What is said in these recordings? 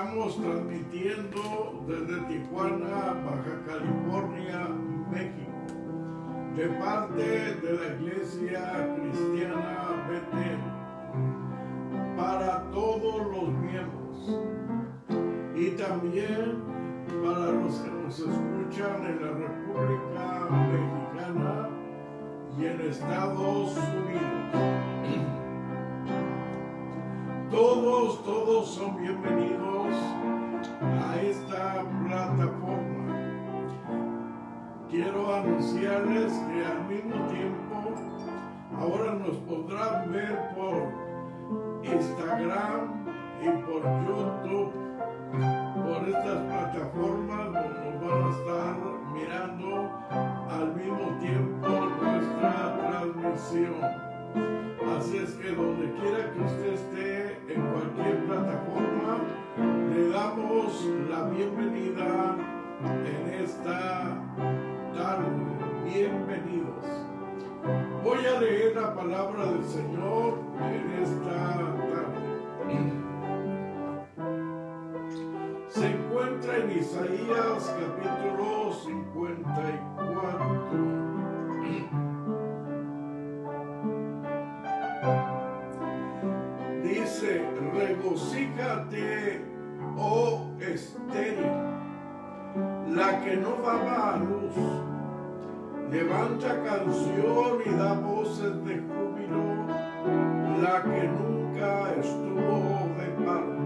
Estamos transmitiendo desde Tijuana, Baja California, México, de parte de la Iglesia Cristiana Betel, para todos los miembros. Y también para los que nos escuchan en la República Mexicana y en Estados Unidos. Todos, todos son bienvenidos plataforma. Quiero anunciarles que al mismo tiempo ahora nos podrán ver por Instagram y por YouTube, por estas plataformas donde nos van a estar mirando al mismo tiempo nuestra transmisión. Así es que donde quiera que usted esta tarde. Bienvenidos. Voy a leer la palabra del Señor en esta tarde. Se encuentra en Isaías capítulo 54. Dice, regocíjate, oh estéril, la que no daba a luz. Levanta canción y da voces de júbilo, la que nunca estuvo de parto.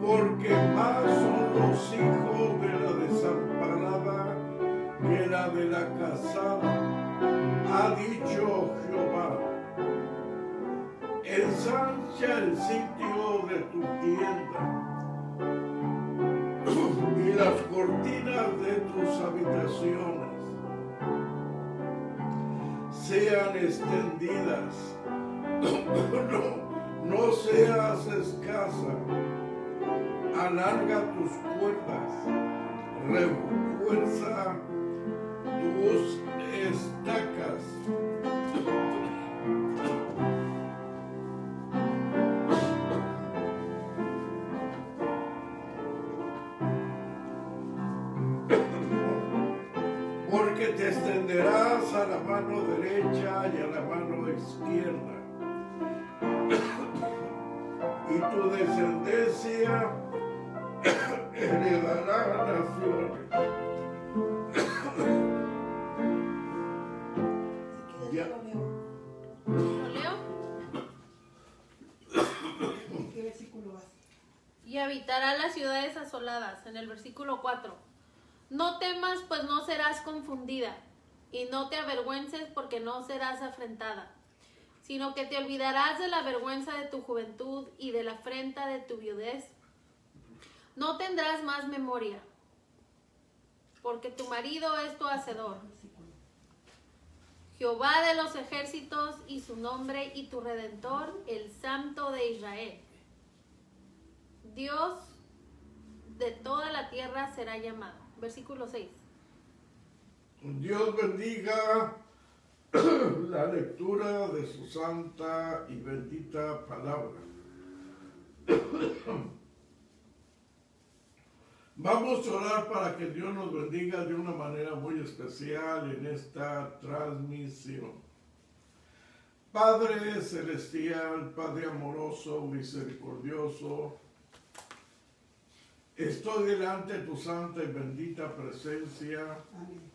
Porque más son los hijos de la desamparada que la de la casada, ha dicho Jehová ensancha el sitio de tu tienda y las cortinas de tus habitaciones sean extendidas. No, no seas escasa. Alarga tus cuerdas. Refuerza tus estacas. Izquierda. Y tu descendencia heredará naciones. Ya. ¿Lo leo? ¿Qué versículo vas? Y habitará las ciudades asoladas, en el versículo 4. No temas, pues no serás confundida, y no te avergüences, porque no serás afrentada, sino que te olvidarás de la vergüenza de tu juventud y de la afrenta de tu viudez. No tendrás más memoria, porque tu marido es tu hacedor. Jehová de los ejércitos y su nombre y tu redentor, el Santo de Israel. Dios de toda la tierra será llamado. Versículo 6. Dios bendiga la lectura de su santa y bendita palabra. Vamos a orar para que Dios nos bendiga de una manera muy especial en esta transmisión. Padre celestial, Padre amoroso, misericordioso, estoy delante de tu santa y bendita presencia Amén.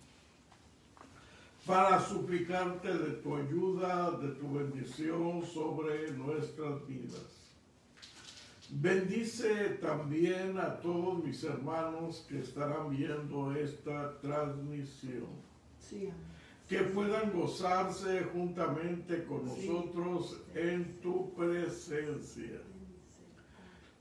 Para suplicarte de tu ayuda, de tu bendición sobre nuestras vidas. Bendice también a todos mis hermanos que estarán viendo esta transmisión, Sí, que puedan gozarse juntamente con nosotros en tu presencia.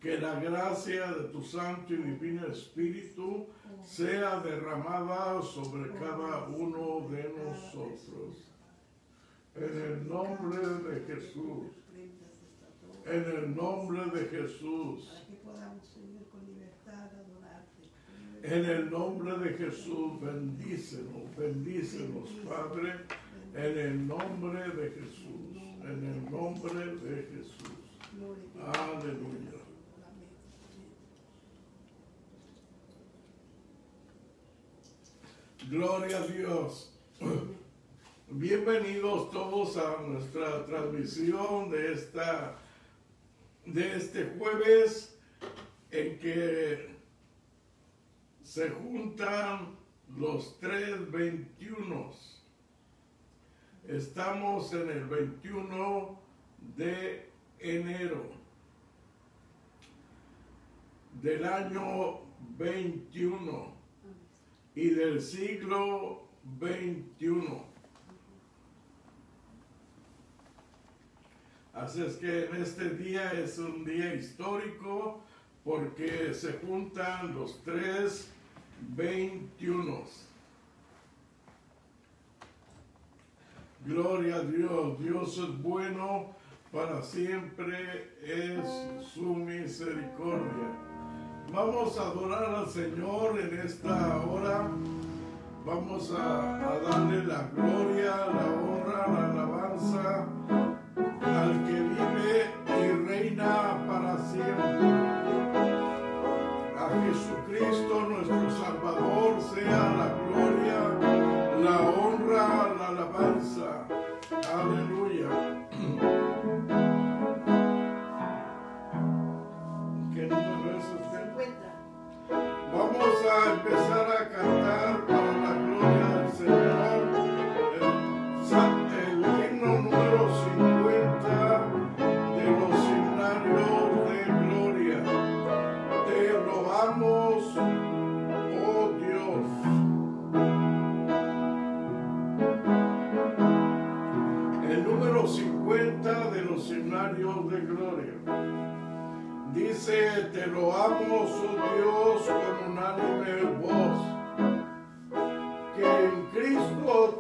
Que la gracia de tu Santo y Divino Espíritu sea derramada sobre cada uno de nosotros. En el nombre de Jesús. En el nombre de Jesús. En el nombre de Jesús, bendícenos, bendícenos, Padre, en el nombre de Jesús. En el nombre de Jesús. Aleluya. Amén. Gloria a Dios. Bienvenidos todos a nuestra transmisión de esta de este jueves en que se juntan los tres 21. Estamos en el 21 de enero del año 21 y del siglo 21. Así es que en este día es un día histórico porque se juntan los tres 21. Gloria a Dios, Dios es bueno, para siempre es su misericordia. Vamos a adorar al Señor en esta hora. Vamos a, darle la gloria, la honra, la alabanza al que vive y reina para siempre. A Jesucristo nuestro Salvador sea la gloria, la honra, la alabanza. Aleluya. Vamos a te loamos, oh Dios, con unánime voz, que en Cristo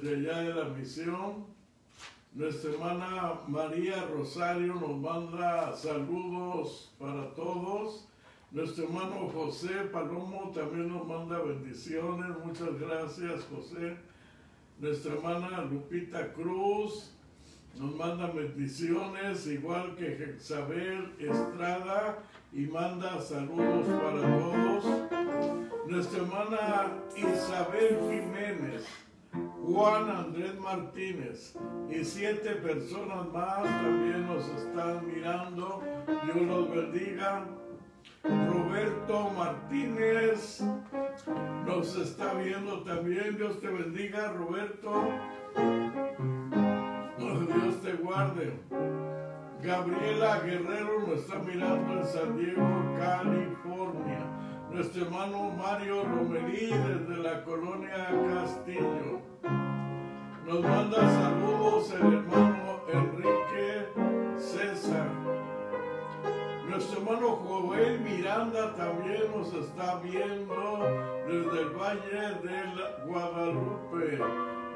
desde allá de la misión. Nuestra hermana María Rosario nos manda saludos para todos. Nuestro hermano José Palomo también nos manda bendiciones. Muchas gracias, José. Nuestra hermana Lupita Cruz nos manda bendiciones, igual que Jezabel Estrada, y manda saludos para todos. Nuestra hermana Isabel Jiménez, Juan Andrés Martínez y siete personas más también nos están mirando. Dios los bendiga. Roberto Martínez nos está viendo también. Dios te bendiga, Roberto. Dios te guarde. Gabriela Guerrero nos está mirando en San Diego, California. Nuestro hermano Mario Romerí desde la colonia Castillo. Nos manda saludos el hermano Enrique César. Nuestro hermano Joel Miranda también nos está viendo desde el Valle del Guadalupe.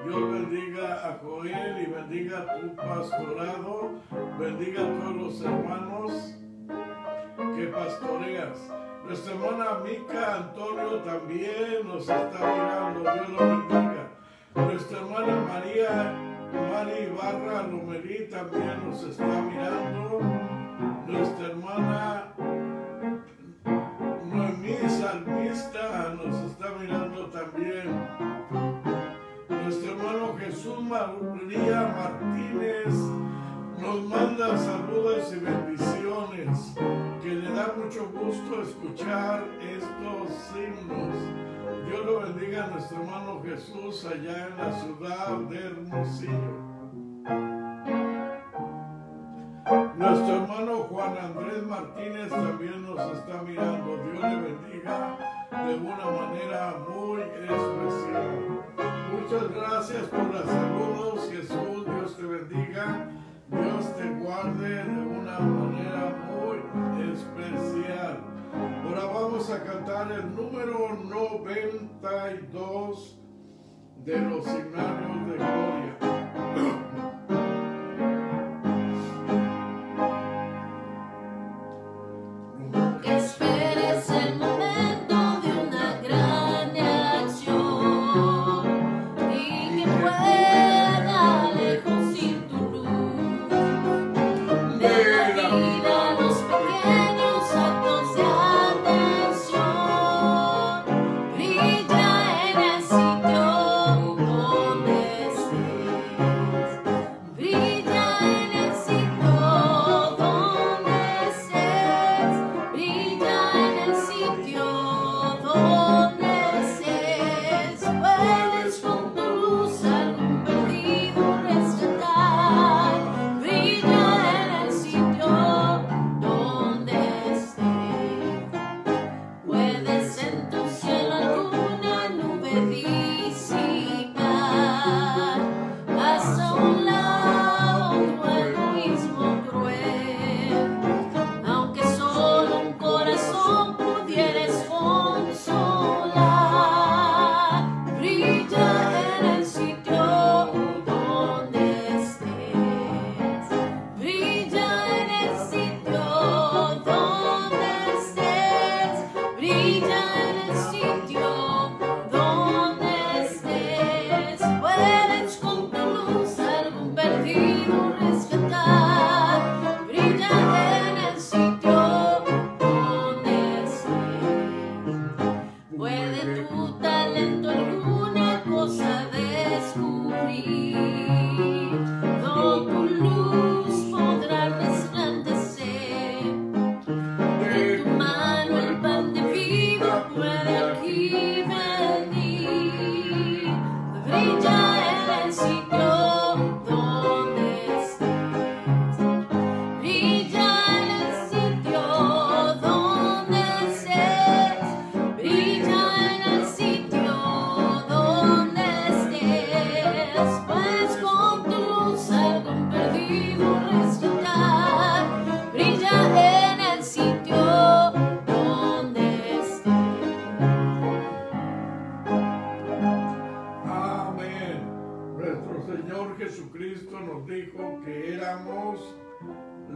Dios bendiga a Joel y bendiga tu pastorado, bendiga a todos los hermanos que pastoreas. Nuestra hermana Mica Antonio también nos está mirando, Dios lo bendiga. Nuestra hermana María Mari Barra Lomerí también nos está mirando. Nuestra hermana Noemí Salmista nos está mirando también. Nuestro hermano Jesús María Martínez nos manda saludos y bendiciones, que le da mucho gusto escuchar estos signos. Dios lo bendiga a nuestro hermano Jesús allá en la ciudad de Hermosillo. Nuestro hermano Juan Andrés Martínez también nos está mirando. Dios le bendiga de una manera muy especial. Muchas gracias por los saludos, Jesús. Dios te bendiga. Dios te guarde de una manera muy especial. Ahora vamos a cantar el número 92 de los himnarios de gloria.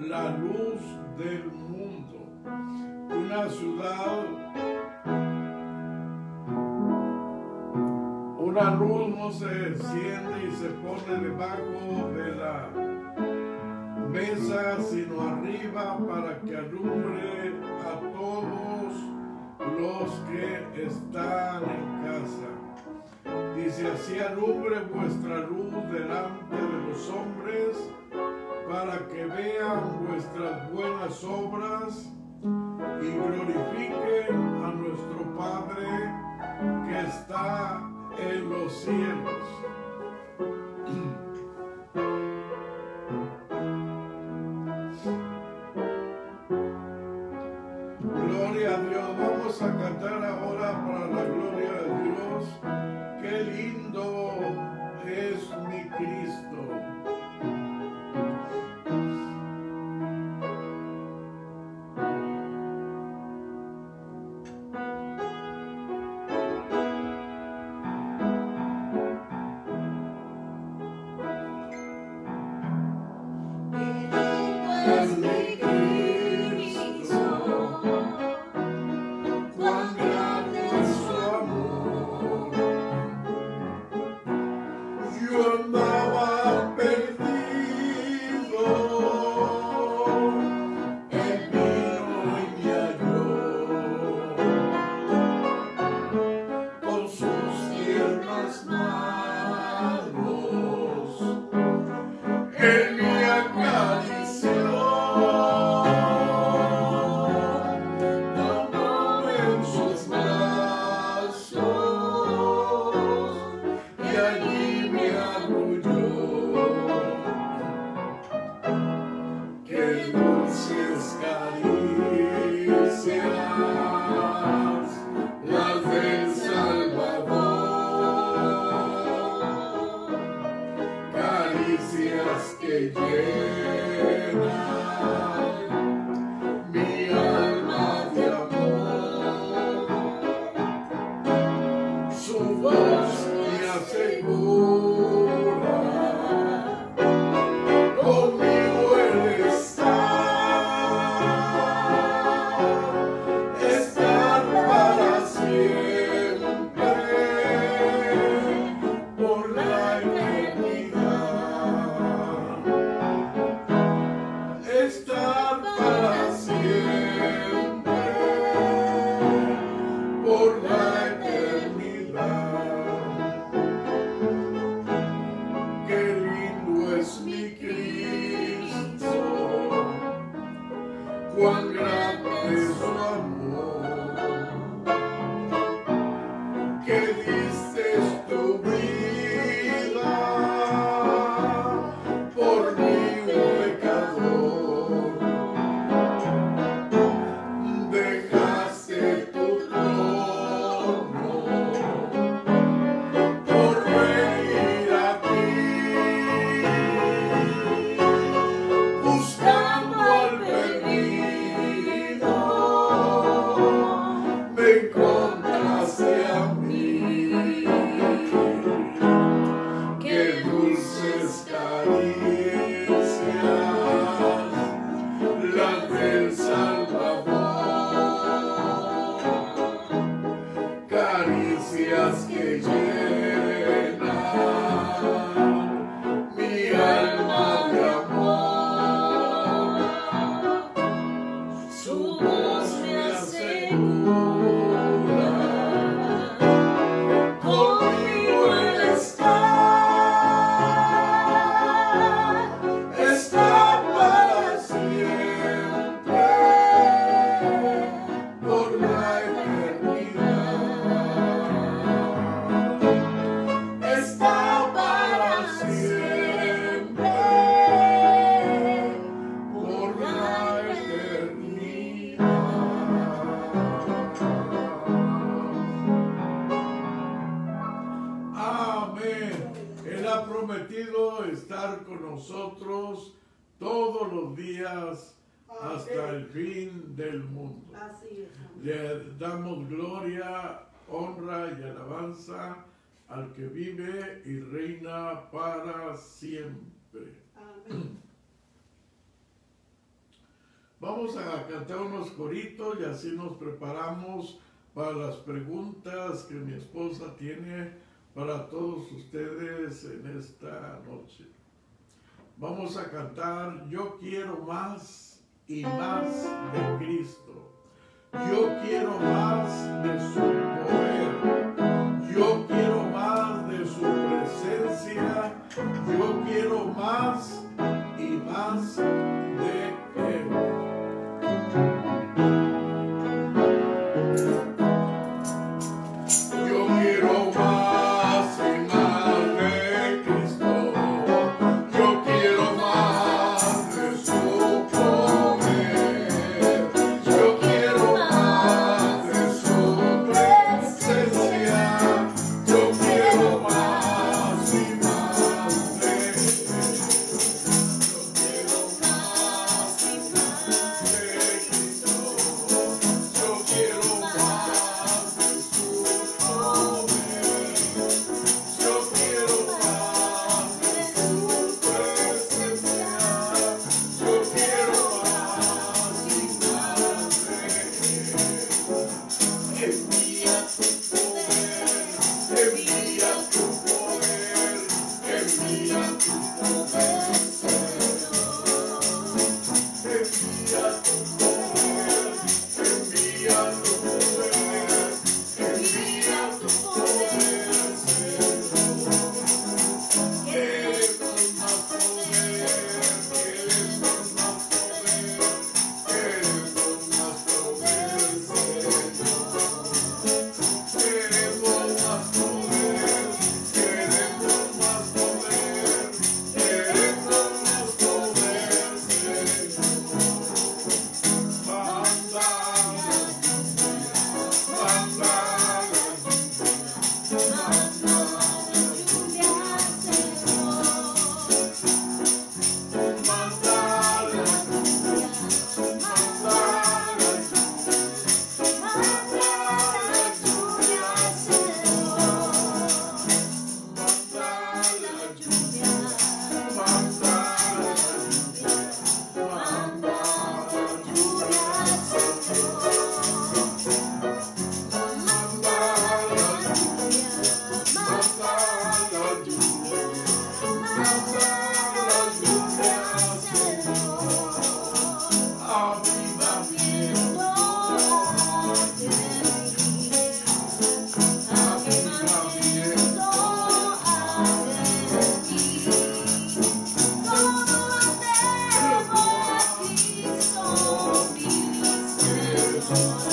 la luz del mundo. Una ciudad, una luz no se enciende y se pone debajo de la mesa, sino arriba para que alumbre a todos los que están en casa. Dice así alumbre vuestra luz delante de los hombres para que vean vuestras buenas obras y glorifiquen a nuestro Padre que está en los cielos. Gloria a Dios. Vamos a cantar ahora para la gloria de Dios. Qué lindo es mi Cristo. al que vive y reina para siempre. Amén. Vamos a cantar unos coritos y así nos preparamos para las preguntas que mi esposa tiene para todos ustedes en esta noche. Vamos a cantar Yo quiero más y más de Cristo. Yo quiero más de su poder. Yo quiero más de su presencia. Yo quiero más y más Oh,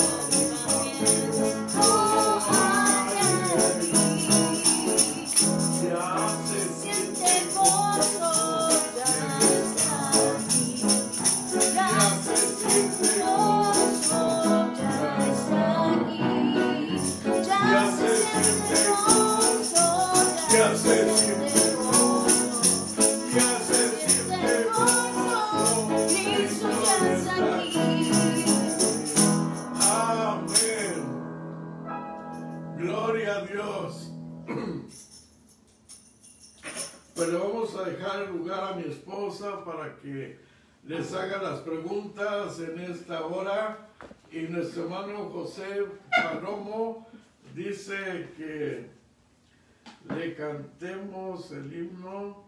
Hermano José Palomo dice que le cantemos el himno.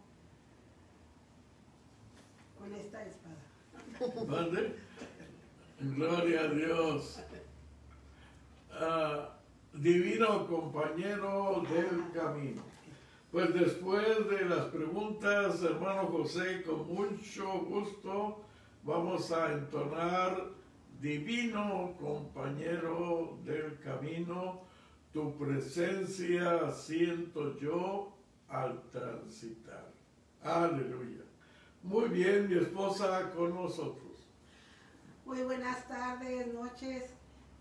Con esta espada. ¿Mande? Gloria a Dios. Ah, divino compañero del camino. Pues después de las preguntas, hermano José, con mucho gusto vamos a entonar Divino compañero del camino, tu presencia siento yo al transitar. Aleluya. Muy bien, mi esposa con nosotros. Muy buenas tardes, noches.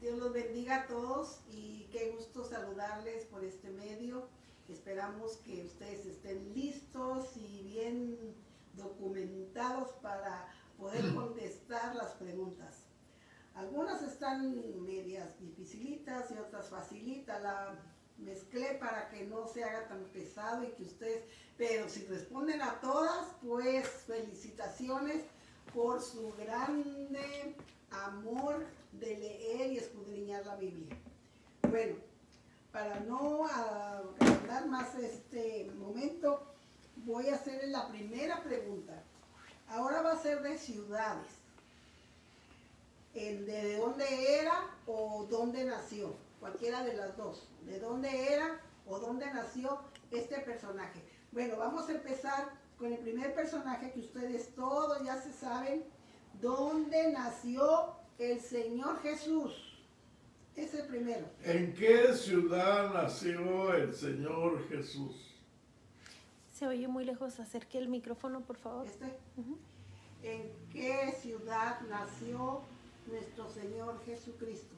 Dios los bendiga a todos y qué gusto saludarles por este medio. Esperamos que ustedes estén listos y bien documentados para poder contestar las preguntas. Algunas están medias dificilitas y otras facilitas. La mezclé para que no se haga tan pesado y que ustedes, pero si responden a todas, pues felicitaciones por su grande amor de leer y escudriñar la Biblia. Bueno, para no agrandar más este momento, voy a hacerle la primera pregunta. Ahora va a ser de ciudades. El de dónde era o dónde nació. Cualquiera de las dos. De dónde era o dónde nació este personaje. Bueno, vamos a empezar con el primer personaje que ustedes todos ya se saben. ¿Dónde nació el Señor Jesús? Es el primero. ¿En qué ciudad nació el Señor Jesús? Se oye muy lejos. Acerque el micrófono, por favor. Este. ¿En qué ciudad nació nuestro Señor Jesucristo?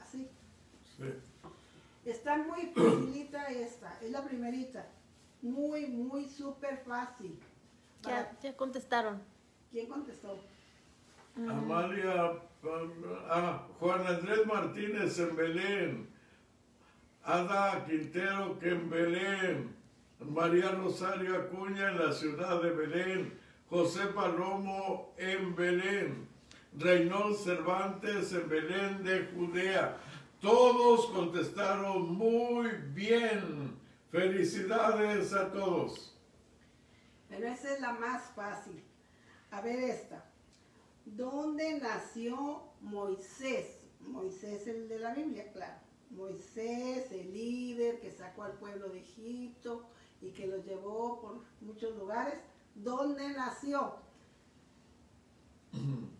Así. Sí. Está muy facilita esta. Es la primerita. Muy, muy súper fácil. Ya, ya contestaron. ¿Quién contestó? Amalia, ah, Juan Andrés Martínez en Belén, Ada Quintero que en Belén, María Rosario Acuña en la ciudad de Belén, José Palomo en Belén, Reynold Cervantes en Belén de Judea. Todos contestaron muy bien. Felicidades a todos. Pero esa es la más fácil. A ver esta. ¿Dónde nació Moisés? Moisés el de la Biblia, claro. Moisés, el líder que sacó al pueblo de Egipto y que los llevó por muchos lugares. ¿Dónde nació?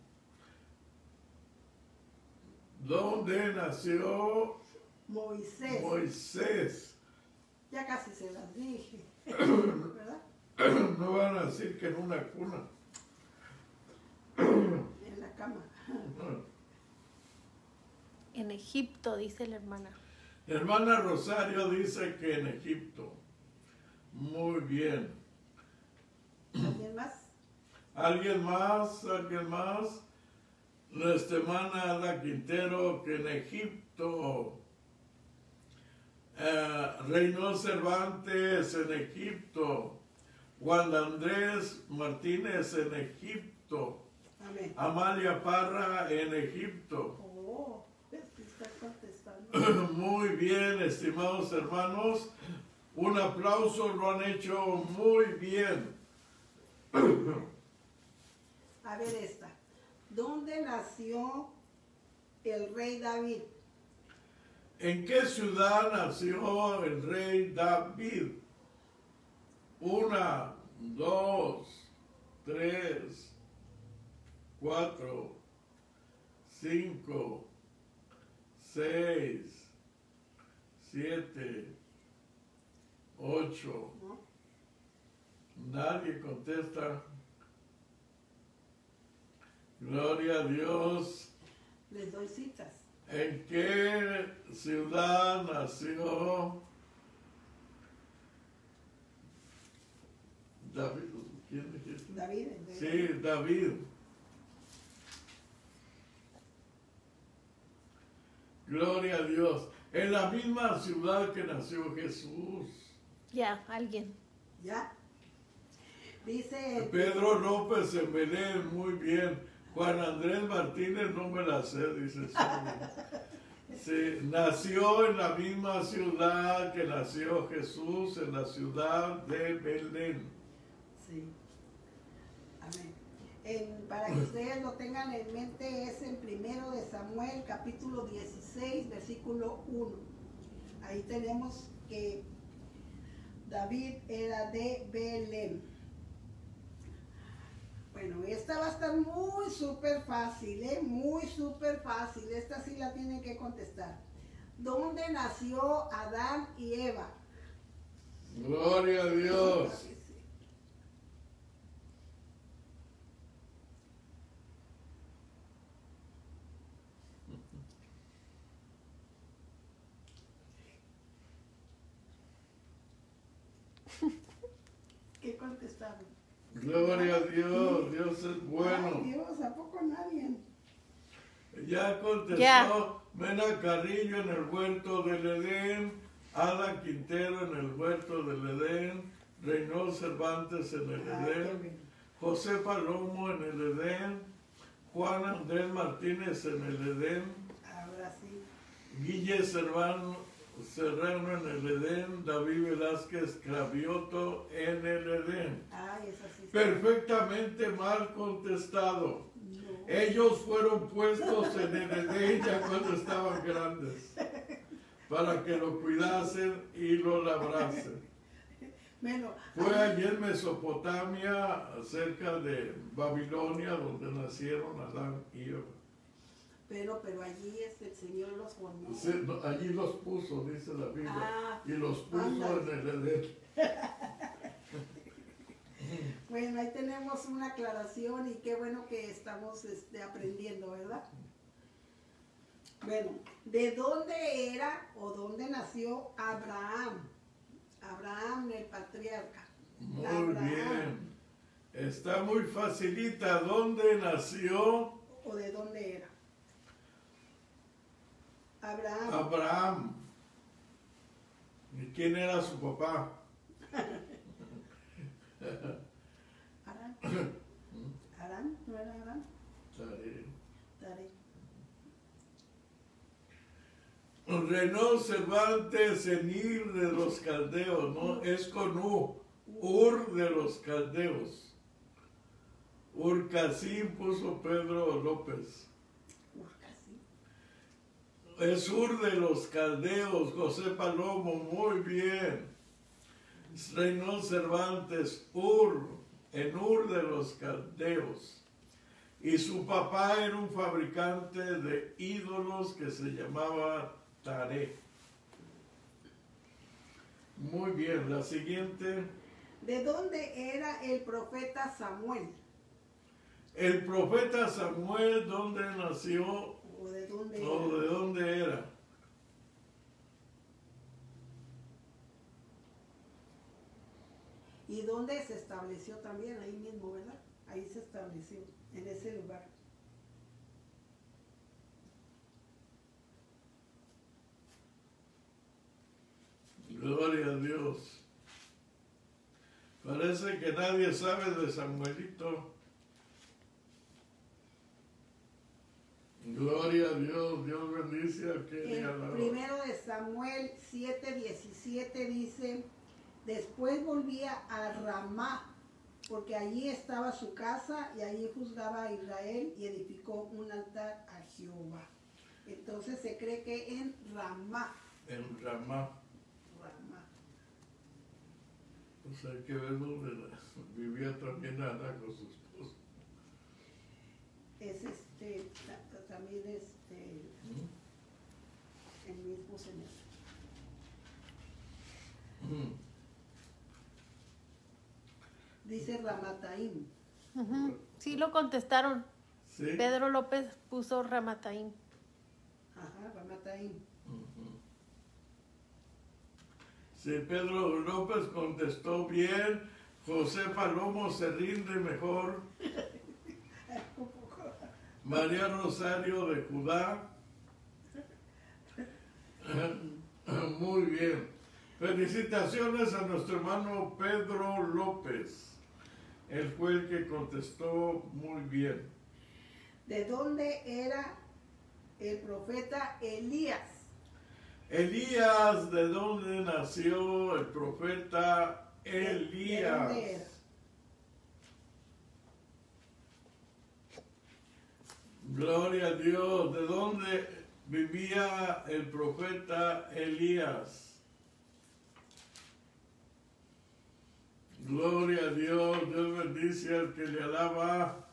¿Dónde nació Moisés. Moisés? Ya casi se las dije. ¿Verdad? No van a decir que en una cuna. En la cama. En Egipto, dice la hermana. Hermana Rosario dice que en Egipto. Muy bien. ¿Alguien más? ¿Alguien más? ¿Alguien más? Nuestra hermana Ada Quintero que en Egipto. Eh, Reynold Cervantes en Egipto. Juan Andrés Martínez en Egipto. Amén. Amalia Parra en Egipto. Oh. Muy bien, estimados hermanos. Un aplauso, lo han hecho muy bien. A ver esta. ¿Dónde nació el rey David? ¿En qué ciudad nació el rey David? Una, dos, tres, cuatro, cinco, seis, siete, ocho. Nadie contesta. Gloria a Dios. Les doy citas. ¿En qué ciudad nació David? ¿Quién dijiste? David. Sí, David. Gloria a Dios. En la misma ciudad que nació Jesús. Ya, alguien. ¿Ya? Dice, Pedro López en Belén, muy bien. Juan Andrés Martínez no me la sé, dice. sí. Sí, nació en la misma ciudad que nació Jesús, en la ciudad de Belén. sí. Amén. En- para que ustedes lo tengan en mente, es en primero de Samuel, capítulo 16, versículo 1. Ahí tenemos que David era de Belén. Bueno, esta va a estar muy súper fácil, ¿eh? Muy súper fácil. Esta sí la tienen que contestar. ¿Dónde nació Adán y Eva? Gloria a Dios. ¿Qué contestaron? Gloria a Dios, Dios es Ay, bueno. Dios, ¿a poco nadie? Ya contestó Ya. Mena Carrillo en el huerto del Edén, Ada Quintero en el huerto del Edén, Reynold Cervantes en el Ay, Edén. José Palomo en el Edén, Juan Andrés Martínez en el Edén, Ahora sí. Guille Serrano, Serrano en el Edén, David Velázquez Cravioto en el Edén. Ay, es así. Perfectamente mal contestado. No. Ellos fueron puestos en el Edén ya cuando estaban grandes, para que lo cuidasen y lo labrasen. Bueno, Fue allí en Mesopotamia, cerca de Babilonia, donde nacieron Adán y Eva. Pero, pero allí es el Señor los formó. Sí, no, allí los puso, dice la Biblia, Ah, y los puso ándale. en el Edén. Bueno, ahí tenemos una aclaración y qué bueno que estamos este, aprendiendo, ¿verdad? Bueno, ¿de dónde era o dónde nació Abraham? Abraham, el patriarca. Muy Abraham. bien. Está muy facilita. ¿Dónde nació ¿O de dónde era? Abraham. Abraham? ¿Y quién era su papá? ¿Arán? ¿Arán? ¿No era Arán? Taré. Taré. Renault Cervantes Enir de los Caldeos, ¿no? Es con U. Ur de los Caldeos. Urcasín puso Pedro López. Uf, casi. Es Ur de los Caldeos, José Palomo, muy bien. Reynol Cervantes, Ur, en Ur de los Caldeos. Y su papá era un fabricante de ídolos que se llamaba Taré. Muy bien, la siguiente. ¿De dónde era el profeta Samuel? El profeta Samuel, ¿dónde nació ¿O de dónde era? de dónde era? ¿Y dónde se estableció también? Ahí mismo, ¿verdad? Ahí se estableció, en ese lugar. Gloria a Dios. Parece que nadie sabe de Samuelito. Gloria a Dios, Dios bendice a El primero de Samuel 7:17 dice, después volvía a Ramá, porque allí estaba su casa y allí juzgaba a Israel y edificó un altar a Jehová. Entonces se cree que en Ramá, en Ramá. Ramá. O sea, hay que ver dónde vivía también Ana con su esposo. es este, también este, el mismo señor. Mm. Dice Ramataim. Ujú. Sí lo contestaron. ¿Sí? Pedro López puso Ramataín. Ajá, Ramataim. Ujú. Sí, Pedro López contestó bien. José Palomo se rinde mejor. María Rosario de Judá. Muy bien. Felicitaciones a nuestro hermano Pedro López. Él fue el que contestó muy bien. ¿De dónde era el profeta Elías? Elías, ¿de dónde nació el profeta ¿De- de Elías? dónde era? Gloria a Dios. ¿De dónde vivía el profeta Elías? Gloria a Dios. Dios bendice al que le alaba.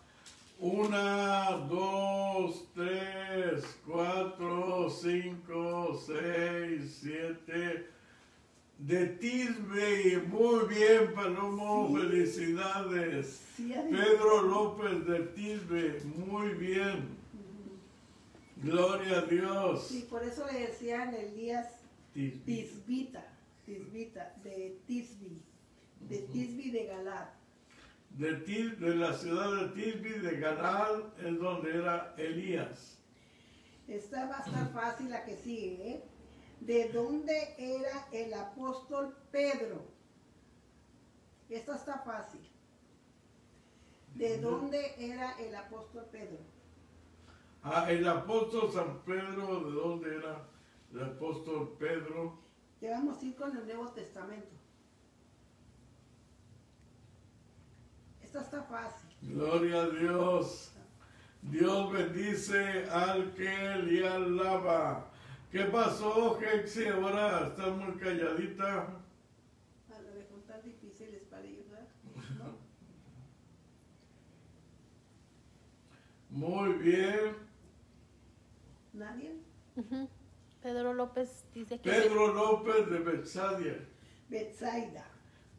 Una, dos, tres, cuatro, cinco, seis, siete. De Tisbe. Muy bien, Palomo. Sí. Felicidades. Sí. Pedro López de Tisbe, muy bien. Gloria a Dios. Sí, por eso le decían Elías. Tisbita, Tisbita, de Tisbi, de Tisbi de Galad. De, Tis- de la ciudad de Tisbe, de Galal, es donde era Elías. Esta va a estar fácil la que sigue, ¿eh? ¿De dónde era el apóstol Pedro? Esta está fácil. ¿De dónde era el apóstol Pedro? Ah, el apóstol San Pedro, ¿de dónde era el apóstol Pedro? Ya vamos a ir con el Nuevo Testamento. Esta está fácil. Gloria a Dios. Dios bendice al que le alaba. ¿Qué pasó, Hexi? Ahora estás muy calladita. A lo mejor tan difíciles para ellos. ¿No? Muy bien. ¿Nadie? Pedro López dice que Pedro López de Betsadia. Betsaida.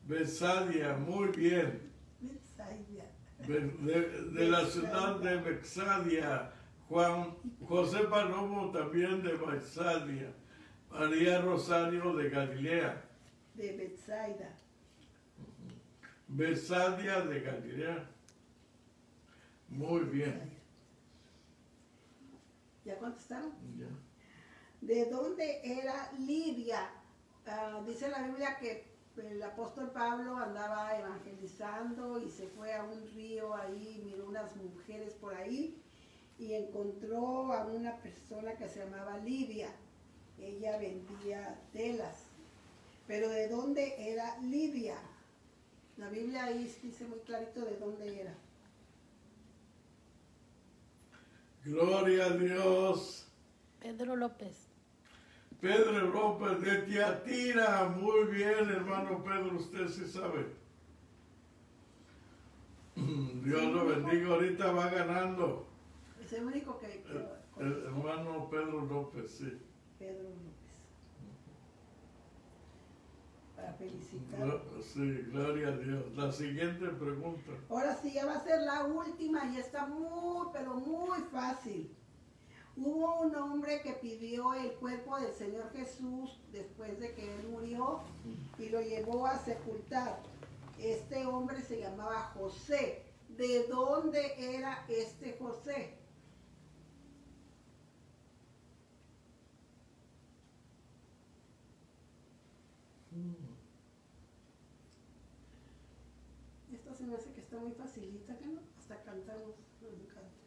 Betsadia, muy bien. Betsaida. De, de- de la ciudad de Betsadia. Juan José Palomo también de Betsadia. María Rosario de Galilea. De Betsaida. Besadia de Galilea. Muy bien. ¿Ya contestaron? Ya. ¿De dónde era Lidia? Ah, dice la Biblia que el apóstol Pablo andaba evangelizando y se fue a un río ahí, miró unas mujeres por ahí y encontró a una persona que se llamaba Lidia. Ella vendía telas. Pero ¿de dónde era Lidia? La Biblia ahí dice muy clarito de dónde era. Gloria a Dios. Pedro López. Pedro López de Tiatira. Muy bien, hermano Pedro, usted sí sabe. Dios lo bendiga, ahorita va ganando. Es el único que... que El, el hermano Pedro López, sí. Pedro López. Para felicitar. Sí, gloria a Dios. La siguiente pregunta. Ahora sí, ya va a ser la última y está muy, pero muy fácil. Hubo un hombre que pidió el cuerpo del Señor Jesús después de que él murió y lo llevó a sepultar. Este hombre se llamaba José. ¿De dónde era este José? Esta se me hace que está muy facilita, que no? Hasta cantamos un canto.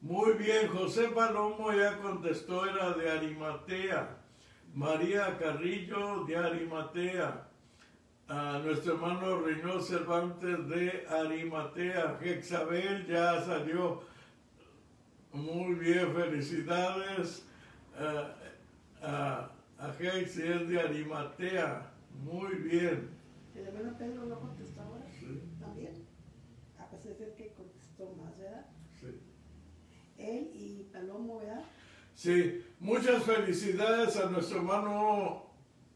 Muy bien, José Palomo ya contestó, era de Arimatea. María Carrillo de Arimatea. A nuestro hermano Reynold Cervantes de Arimatea. Jexabel ya salió. Muy bien, felicidades. Ah, a a Hex y es de Arimatea. Muy bien. El hermano Pedro no contestó ahora Sí, también. A pesar de que contestó más, ¿verdad? sí. Él y Palomo, ¿verdad? Sí, muchas felicidades a nuestro hermano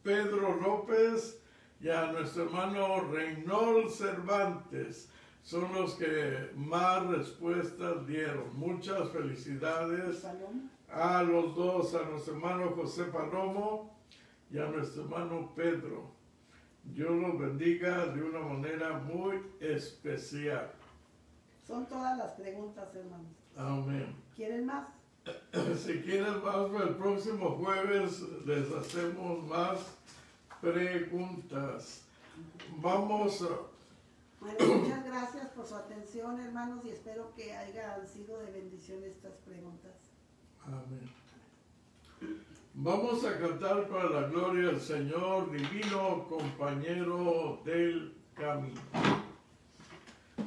Pedro López y a nuestro hermano Reynold Cervantes. Son los que más respuestas dieron. Muchas felicidades Palomo. A los dos, a nuestro hermano José Palomo y a nuestro hermano Pedro. Dios los bendiga de una manera muy especial. Son todas las preguntas, hermanos. Amén. ¿Quieren más? Si quieren más, el próximo jueves les hacemos más preguntas. Vamos a... Bueno, muchas gracias por su atención, hermanos, y espero que hayan sido de bendición estas preguntas. Amén. Vamos a cantar para la gloria del Señor, divino compañero del camino.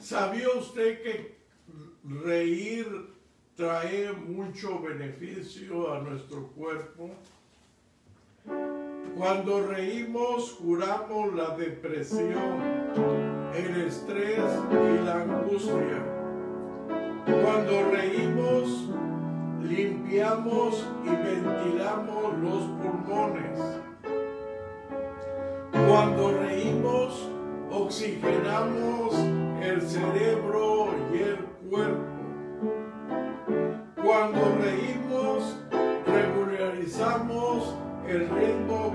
¿Sabía usted que reír trae mucho beneficio a nuestro cuerpo? Cuando reímos curamos la depresión, el estrés y la angustia. Cuando reímos limpiamos y ventilamos los pulmones. Cuando reímos oxigenamos el cerebro y el cuerpo. Cuando reímos regularizamos el ritmo,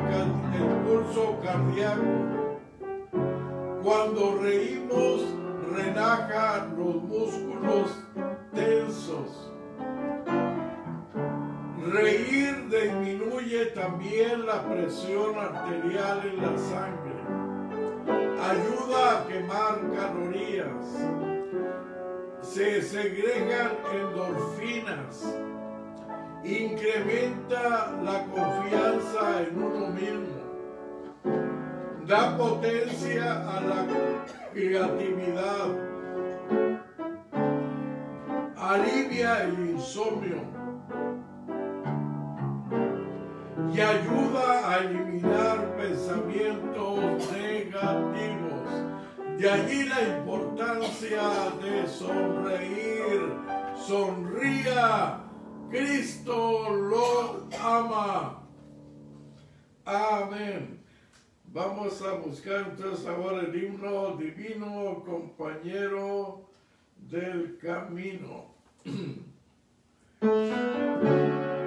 el pulso cardíaco. Cuando reímos relaja los músculos huesos. Reír disminuye también la presión arterial en la sangre. Ayuda a quemar calorías. Se segregan endorfinas. Incrementa la confianza en uno mismo. Da potencia a la creatividad. Alivia el insomnio y ayuda a eliminar pensamientos negativos. De allí la importancia de sonreír. Sonría. Cristo lo ama. Amén. Vamos a buscar entonces ahora el himno divino, compañero del camino.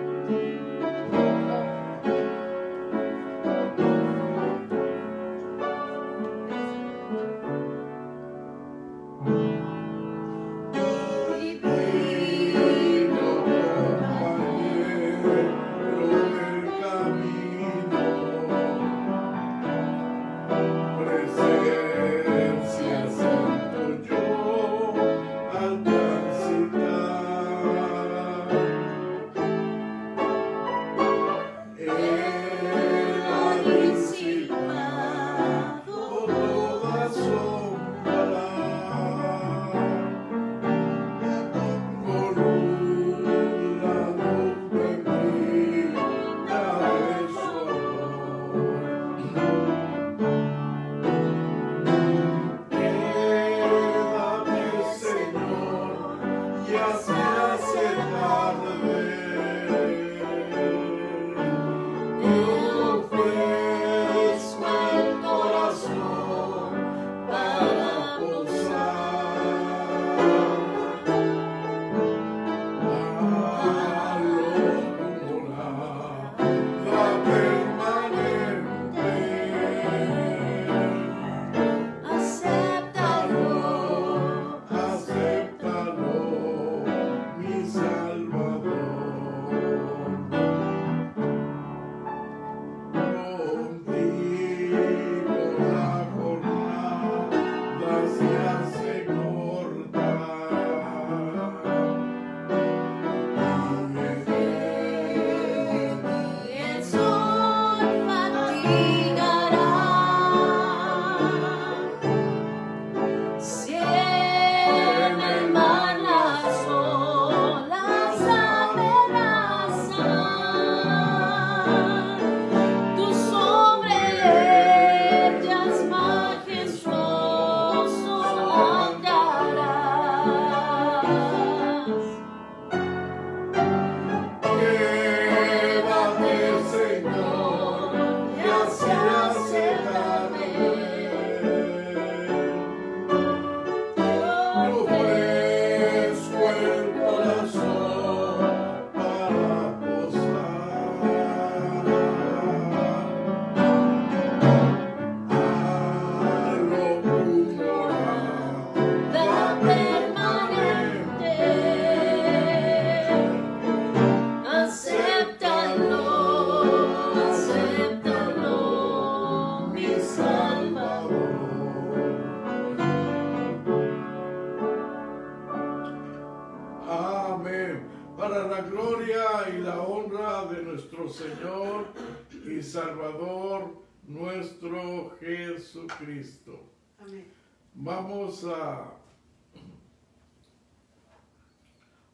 Vamos a,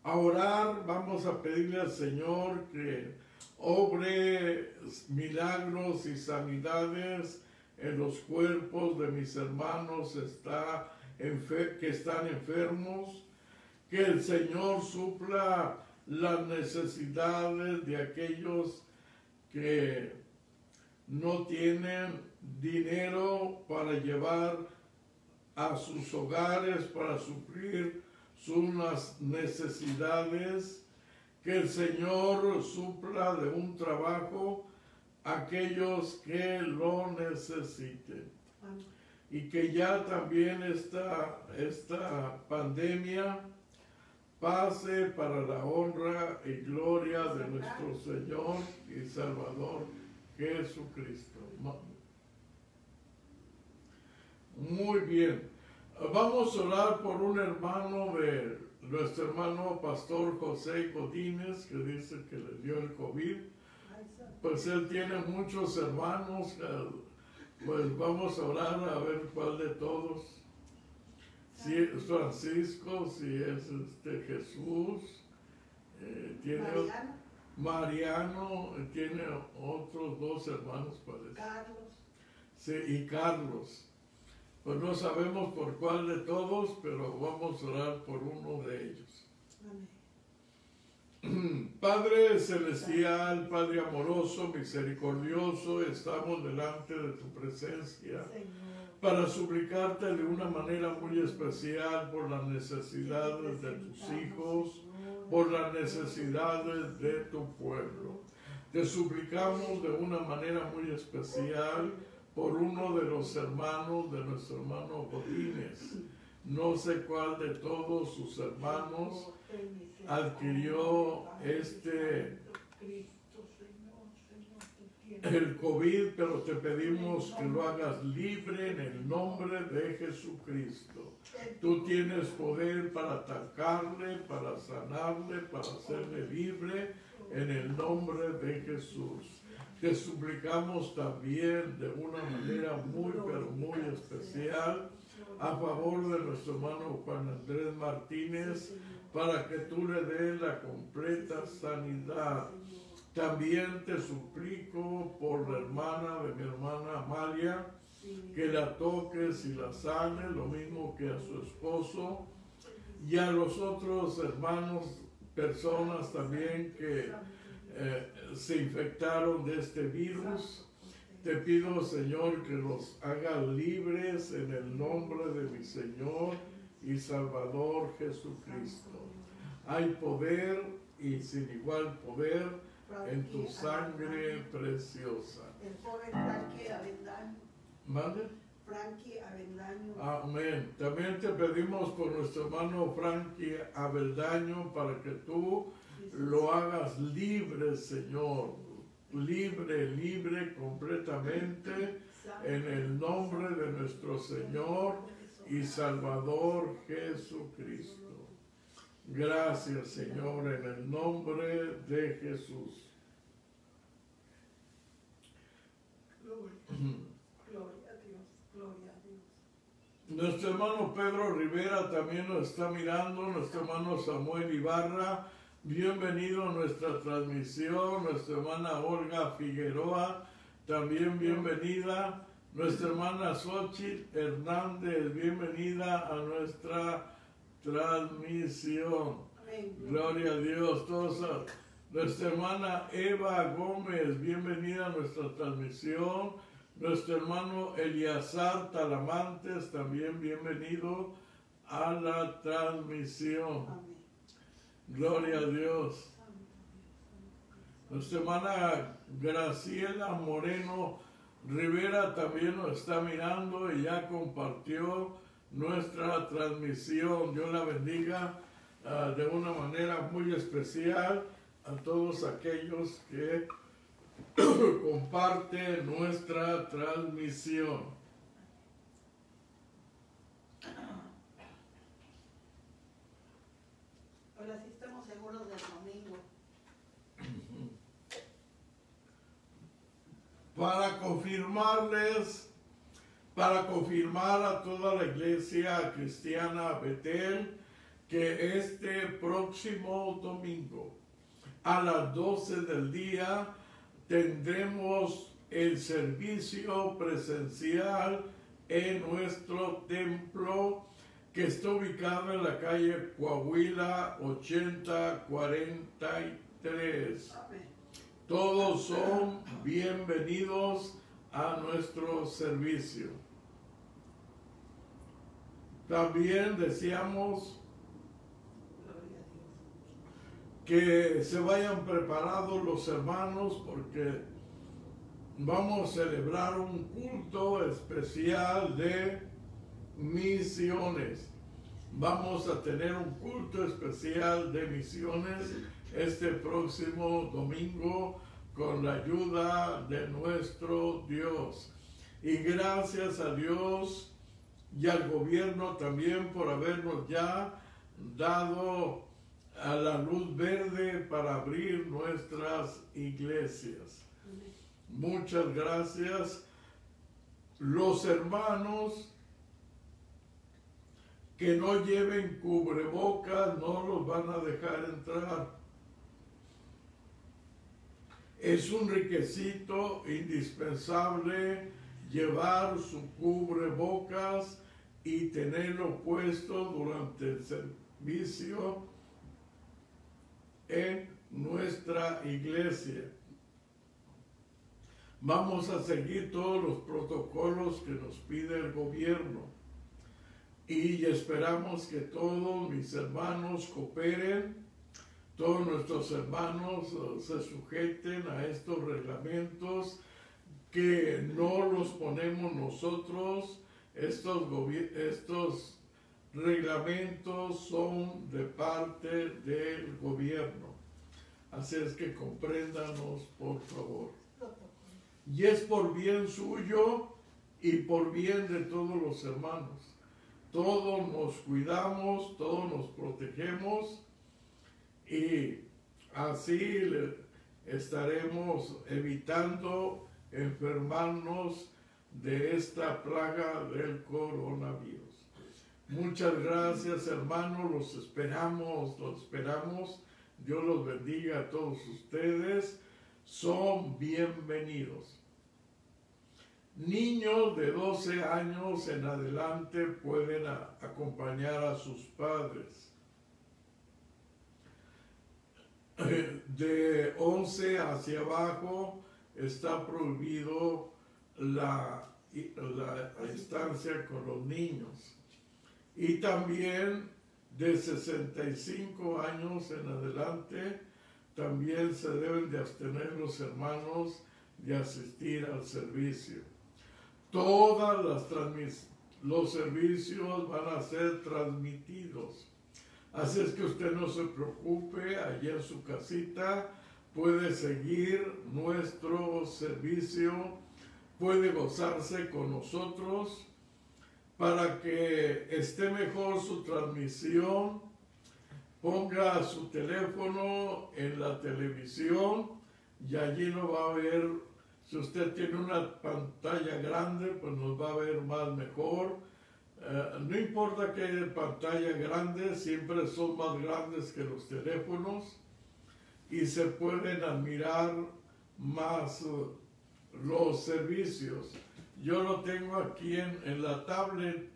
orar, vamos a pedirle al Señor que obre milagros y sanidades en los cuerpos de mis hermanos que están enfermos, que el Señor supla las necesidades de aquellos que no tienen dinero para llevar a sus hogares para suplir sus necesidades, que el Señor supla de un trabajo aquellos que lo necesiten. Y que ya también esta, esta pandemia pase para la honra y gloria de nuestro Señor y Salvador Jesucristo. Muy bien. Vamos a orar por un hermano de nuestro hermano pastor José Godínez que dice que le dio el COVID. Pues él tiene muchos hermanos. Pues vamos a orar a ver cuál de todos. Si es Francisco, si es este Jesús, eh, tiene Mariano. Mariano, tiene otros dos hermanos, parece. Carlos. Sí, y Carlos. Pues no sabemos por cuál de todos, pero vamos a orar por uno de ellos. Padre celestial, Padre amoroso, misericordioso, estamos delante de tu presencia para suplicarte de una manera muy especial por las necesidades de tus hijos, por las necesidades de tu pueblo. Te suplicamos de una manera muy especial por uno de los hermanos de nuestro hermano Godínez. No sé cuál de todos sus hermanos adquirió este el COVID, pero te pedimos que lo hagas libre en el nombre de Jesucristo. Tú tienes poder para atacarle, para sanarle, para hacerle libre en el nombre de Jesús. Te suplicamos también de una manera muy, pero muy especial a favor de nuestro hermano Juan Andrés Martínez para que tú le des la completa sanidad. También te suplico por la hermana de mi hermana Amalia, que la toques y la sane, lo mismo que a su esposo, y a los otros hermanos, personas también que eh, se infectaron de este virus. Te pido, Señor, que los haga libres en el nombre de mi Señor y Salvador Jesucristo. Hay poder y sin igual poder en tu sangre preciosa. El joven Frankie Avendaño. ¿Mande? Frankie Avendaño. Amén. También te pedimos por nuestro hermano Frankie Avendaño para que tú lo hagas libre, Señor, libre, libre completamente en el nombre de nuestro Señor y Salvador Jesucristo. Gracias, Señor, en el nombre de Jesús. Gloria a Dios, gloria a Dios. Nuestro hermano Pedro Rivera también nos está mirando, nuestro hermano Samuel Ibarra Bienvenido a nuestra transmisión, nuestra hermana Olga Figueroa, también bienvenida. Nuestra hermana Xochitl Hernández, bienvenida a nuestra transmisión. Gloria a Dios. Todos nuestra hermana Eva Gómez, bienvenida a nuestra transmisión. Nuestro hermano Eliazar Talamantes, también bienvenido a la transmisión. Gloria a Dios. Nuestra hermana Graciela Moreno Rivera también nos está mirando y ya compartió nuestra transmisión. Dios la bendiga ah, de una manera muy especial a todos aquellos que comparten nuestra transmisión. Para confirmarles, para confirmar a toda la iglesia cristiana Betel que este próximo domingo a las 12 del día tendremos el servicio presencial en nuestro templo que está ubicado en la calle Coahuila 8043. Todos son bienvenidos a nuestro servicio. También deseamos que se vayan preparados los hermanos porque vamos a celebrar un culto especial de misiones. vamos a tener un culto especial de misiones este próximo domingo con la ayuda de nuestro Dios. Y gracias a Dios y al gobierno también por habernos ya dado a la luz verde para abrir nuestras iglesias. Muchas gracias. Los hermanos que no lleven cubrebocas no los van a dejar entrar. Es un requisito indispensable llevar su cubrebocas y tenerlo puesto durante el servicio en nuestra iglesia. Vamos a seguir todos los protocolos que nos pide el gobierno y esperamos que todos mis hermanos cooperen, todos nuestros hermanos se sujeten a estos reglamentos que no los ponemos nosotros, estos, estos reglamentos son de parte del gobierno. Así es que compréndanos, por favor. Y es por bien suyo y por bien de todos los hermanos. Todos nos cuidamos, todos nos protegemos y así estaremos evitando enfermarnos de esta plaga del coronavirus. Muchas gracias hermanos, los esperamos, los esperamos. Dios los bendiga a todos ustedes. Son bienvenidos. Niños de 12 años en adelante pueden acompañar a sus padres. De 11 hacia abajo está prohibido la, la estancia con los niños. Y también de 65 años en adelante, también se deben de abstener los hermanos de asistir al servicio. Todas las los servicios van a ser transmitidos. Así es que usted no se preocupe, allí en su casita puede seguir nuestro servicio, puede gozarse con nosotros para que esté mejor su transmisión. Ponga su teléfono en la televisión y allí no va a ver, si usted tiene una pantalla grande, pues nos va a ver más mejor. Eh, no importa que haya pantalla grande, siempre son más grandes que los teléfonos y se pueden admirar más uh, los servicios. Yo lo tengo aquí en, la tablet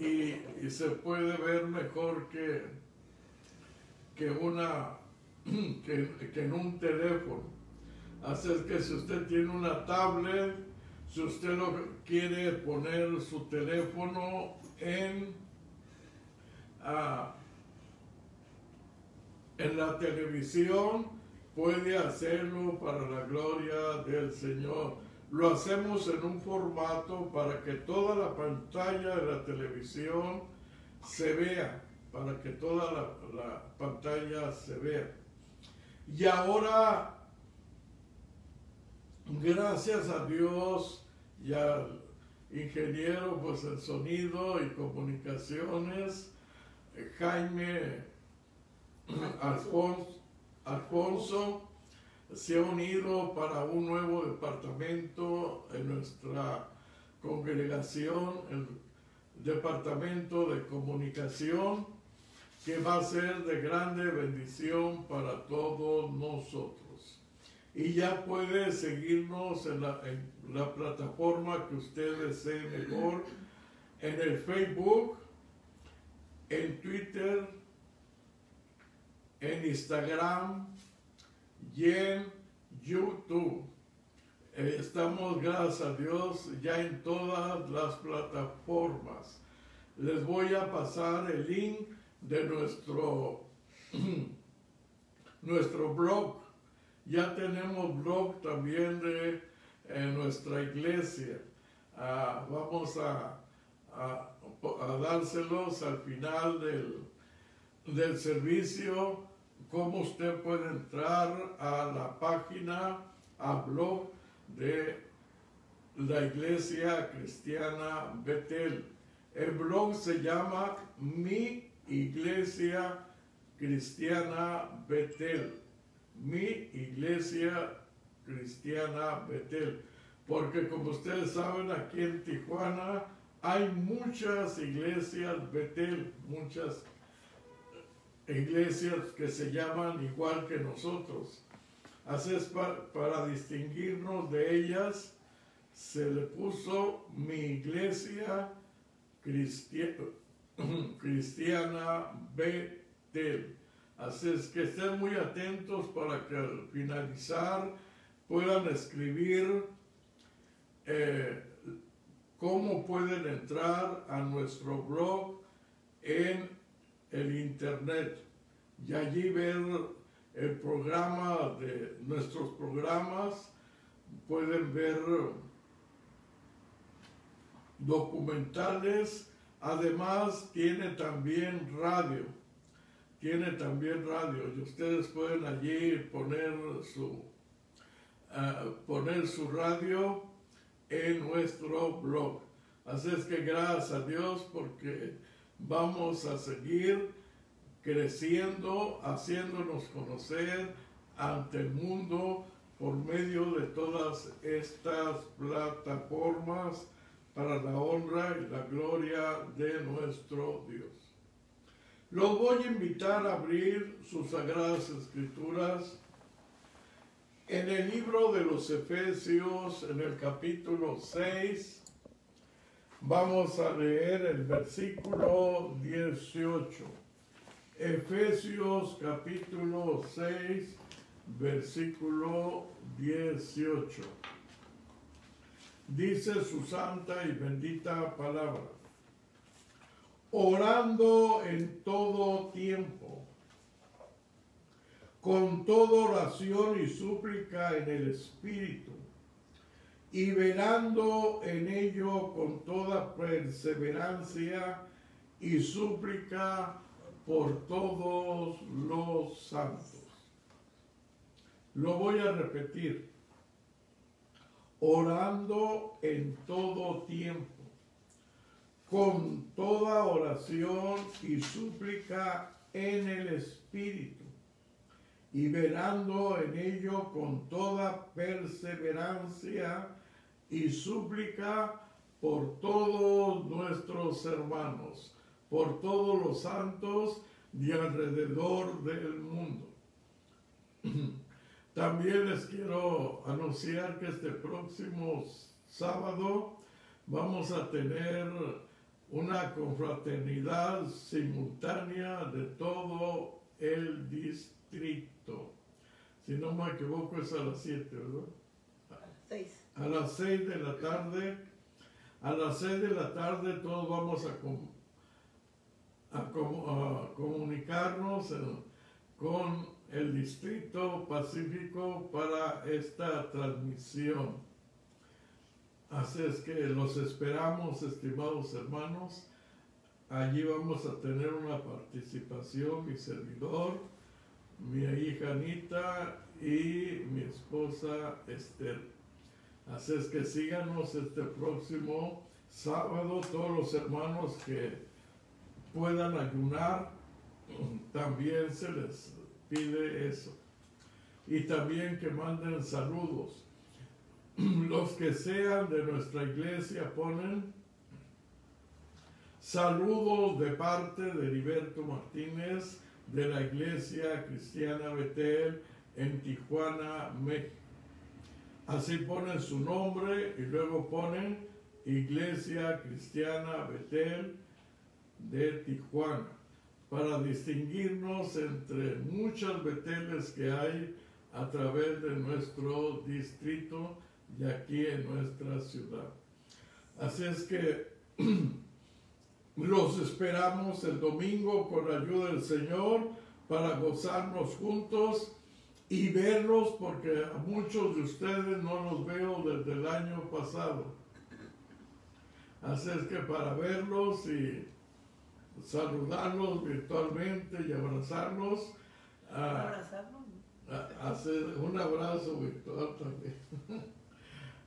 y, se puede ver mejor que, que, una, que en un teléfono. Así es que si usted tiene una tablet, si usted lo quiere poner su teléfono en, ah, en la televisión, puede hacerlo para la gloria del Señor. Lo hacemos en un formato para que toda la pantalla de la televisión se vea, para que toda la, pantalla se vea. Y ahora, gracias a Dios y al ingeniero, pues el sonido y comunicaciones, Jaime Alfonso, Alfonso se ha unido para un nuevo departamento en nuestra congregación, el departamento de comunicación, que va a ser de grande bendición para todos nosotros. Y ya puede seguirnos en la, plataforma que usted desee mejor, en el Facebook, en Twitter, en Instagram y en YouTube. Eh, estamos, gracias a Dios, ya en todas las plataformas. Les voy a pasar el link de nuestro, nuestro blog. Ya tenemos blog también de nuestra iglesia. Ah, vamos a dárselos al final del, del servicio, cómo usted puede entrar a la página, a blog de la Iglesia Cristiana Betel. El blog se llama Mi Iglesia Cristiana Betel. Mi Iglesia Cristiana Betel. Porque como ustedes saben, aquí en Tijuana hay muchas iglesias Betel, muchas iglesias que se llaman igual que nosotros. Así es para distinguirnos de ellas, se le puso mi iglesia cristiana Betel. Así es que estén muy atentos para que al finalizar puedan escribir eh, cómo pueden entrar a nuestro blog en el internet y allí ver el programa de nuestros programas, pueden ver documentales, además tiene también radio, tiene también radio y ustedes pueden allí poner su, eh, poner su radio en nuestro blog. Así es que gracias a Dios porque vamos a seguir creciendo, haciéndonos conocer ante el mundo por medio de todas estas plataformas para la honra y la gloria de nuestro Dios. Los voy a invitar a abrir sus sagradas escrituras en el libro de los Efesios, en el capítulo 6, vamos a leer el versículo 18. Efesios capítulo 6, versículo 18. Dice su santa y bendita palabra, orando en todo tiempo con toda oración y súplica en el Espíritu, y velando en ello con toda perseverancia y súplica por todos los santos. Lo voy a repetir. Orando en todo tiempo, con toda oración y súplica en el Espíritu y velando en ello con toda perseverancia y súplica por todos nuestros hermanos, por todos los santos de alrededor del mundo. También les quiero anunciar que este próximo sábado vamos a tener una confraternidad simultánea de todo el distrito. Si no me equivoco es a las 7, ¿verdad? A las 6 de la tarde. A las 6 de la tarde todos vamos a, a, comunicarnos con el Distrito Pacífico para esta transmisión. Así es que los esperamos, estimados hermanos. Allí vamos a tener una participación, mi servidor mi hija Anita y mi esposa Esther. Así es que síganos este próximo sábado, todos los hermanos que puedan ayunar, también se les pide eso. Y también que manden saludos. Los que sean de nuestra iglesia ponen saludos de parte de Heriberto Martínez, de la Iglesia Cristiana Betel en Tijuana, México. Así ponen su nombre y luego ponen Iglesia Cristiana Betel de Tijuana para distinguirnos entre muchas Beteles que hay a través de nuestro distrito y aquí en nuestra ciudad. Así es que Los esperamos el domingo con la ayuda del Señor para gozarnos juntos y verlos porque a muchos de ustedes no los veo desde el año pasado. Así es que para verlos y saludarlos virtualmente y abrazarlos, ah, Abrazarnos. a- hacer un abrazo virtual también.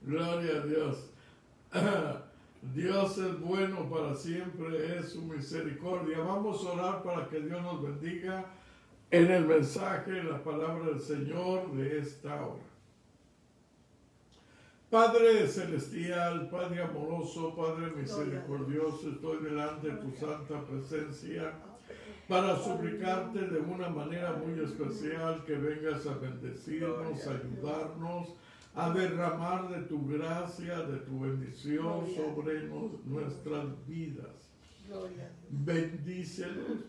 Gloria a Dios. Dios es bueno para siempre, es su misericordia. Vamos a orar para que Dios nos bendiga en el mensaje, en la palabra del Señor de esta hora. Padre celestial, Padre amoroso, Padre misericordioso, estoy delante de tu santa presencia para suplicarte de una manera muy especial que vengas a bendecirnos, a ayudarnos, a derramar de tu gracia, de tu bendición Gloria. sobre nos- nuestras vidas. Gloria. Bendícelos,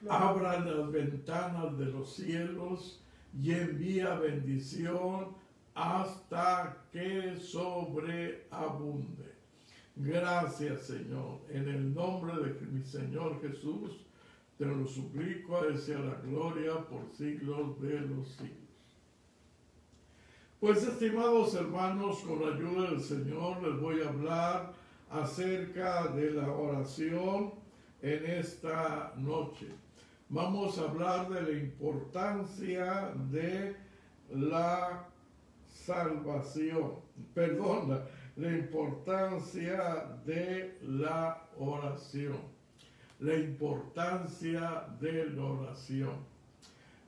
Gloria. abra las ventanas de los cielos y envía bendición hasta que sobreabunde. Gracias Señor, en el nombre de mi Señor Jesús, te lo suplico, a la gloria por siglos de los siglos. Pues estimados hermanos, con la ayuda del Señor les voy a hablar acerca de la oración en esta noche. Vamos a hablar de la importancia de la salvación, perdón, la, la importancia de la oración, la importancia de la oración,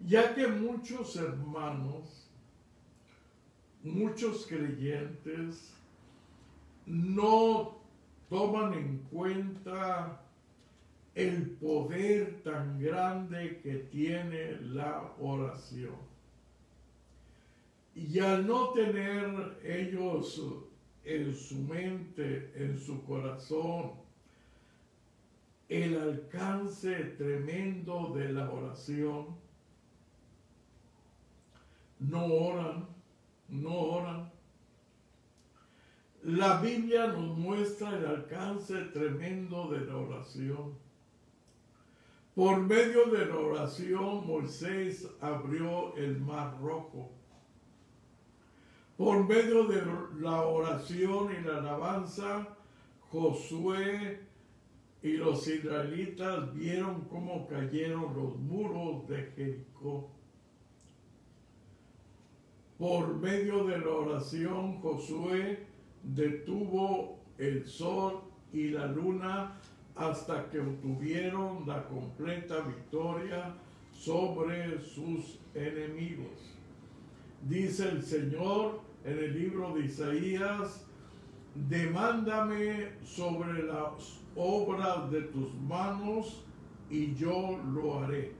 ya que muchos hermanos, muchos creyentes no toman en cuenta el poder tan grande que tiene la oración. Y al no tener ellos en su mente, en su corazón, el alcance tremendo de la oración, no oran, no oran. La Biblia nos muestra el alcance tremendo de la oración. Por medio de la oración Moisés abrió el mar rojo. Por medio de la oración y la alabanza, Josué y los israelitas vieron cómo cayeron los muros de Jericó. Por medio de la oración, Josué detuvo el sol y la luna hasta que obtuvieron la completa victoria sobre sus enemigos. Dice el Señor en el libro de Isaías, demándame sobre las obras de tus manos y yo lo haré.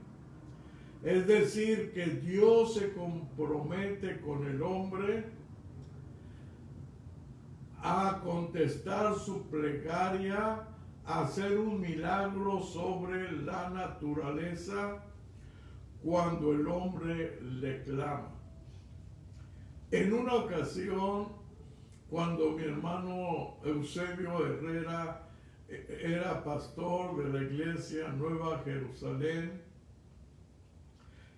Es decir, que Dios se compromete con el hombre a contestar su plegaria, a hacer un milagro sobre la naturaleza cuando el hombre le clama. En una ocasión, cuando mi hermano Eusebio Herrera eh, era pastor de la iglesia Nueva Jerusalén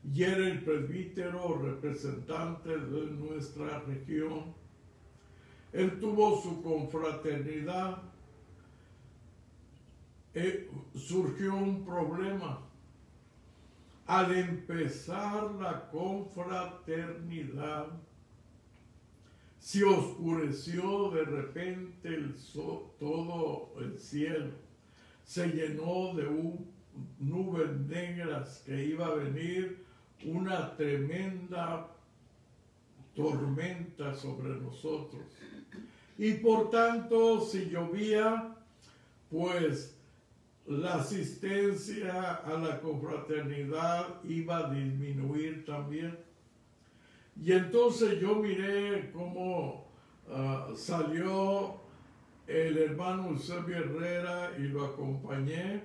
y era el presbítero representante de nuestra región, él tuvo su confraternidad, eh, surgió un problema. Al empezar la confraternidad, se oscureció de repente el todo el cielo, se llenó de nubes negras que iba a venir una tremenda tormenta sobre nosotros. Y por tanto, si llovía, pues la asistencia a la confraternidad iba a disminuir también. Y entonces yo miré cómo ah, salió el hermano Eusebio Herrera y lo acompañé.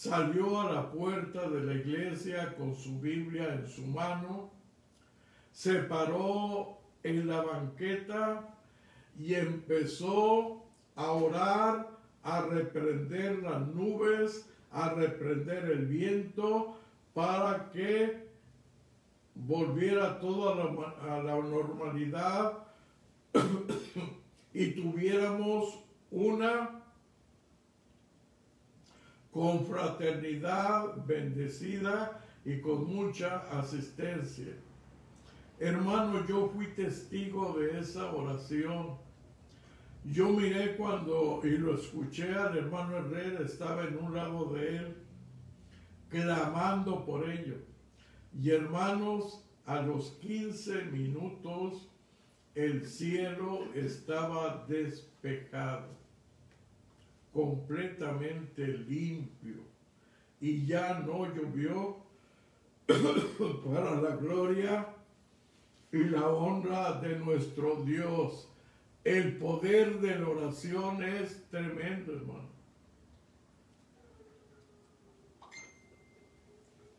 Salió a la puerta de la iglesia con su Biblia en su mano, se paró en la banqueta y empezó a orar, a reprender las nubes, a reprender el viento para que volviera todo a la, la normalidad y tuviéramos una confraternidad bendecida y con mucha asistencia. Hermano, yo fui testigo de esa oración. Yo miré cuando y lo escuché al hermano Herrera, estaba en un lado de él, clamando por ello. Y hermanos, a los 15 minutos el cielo estaba despejado, completamente limpio, y ya no llovió para la gloria y la honra de nuestro Dios. El poder de la oración es tremendo, hermano.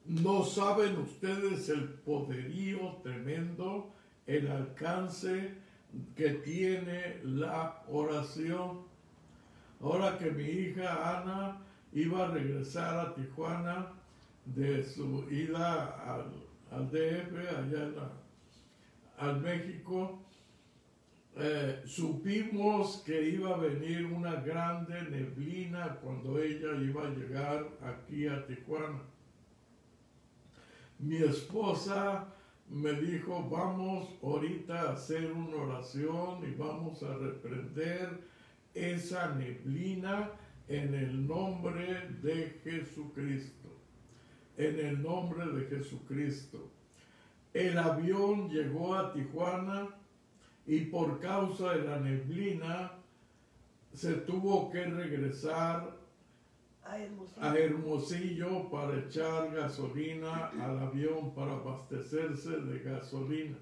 No saben ustedes el poderío tremendo, el alcance que tiene la oración. Ahora que mi hija Ana iba a regresar a Tijuana de su ida al, DF, allá al México, eh, supimos que iba a venir una grande neblina cuando ella iba a llegar aquí a Tijuana. Mi esposa me dijo, vamos ahorita a hacer una oración y vamos a reprender esa neblina en el nombre de Jesucristo. En el nombre de Jesucristo. El avión llegó a Tijuana y por causa de la neblina se tuvo que regresar a Hermosillo. para echar gasolina al avión para abastecerse de gasolina.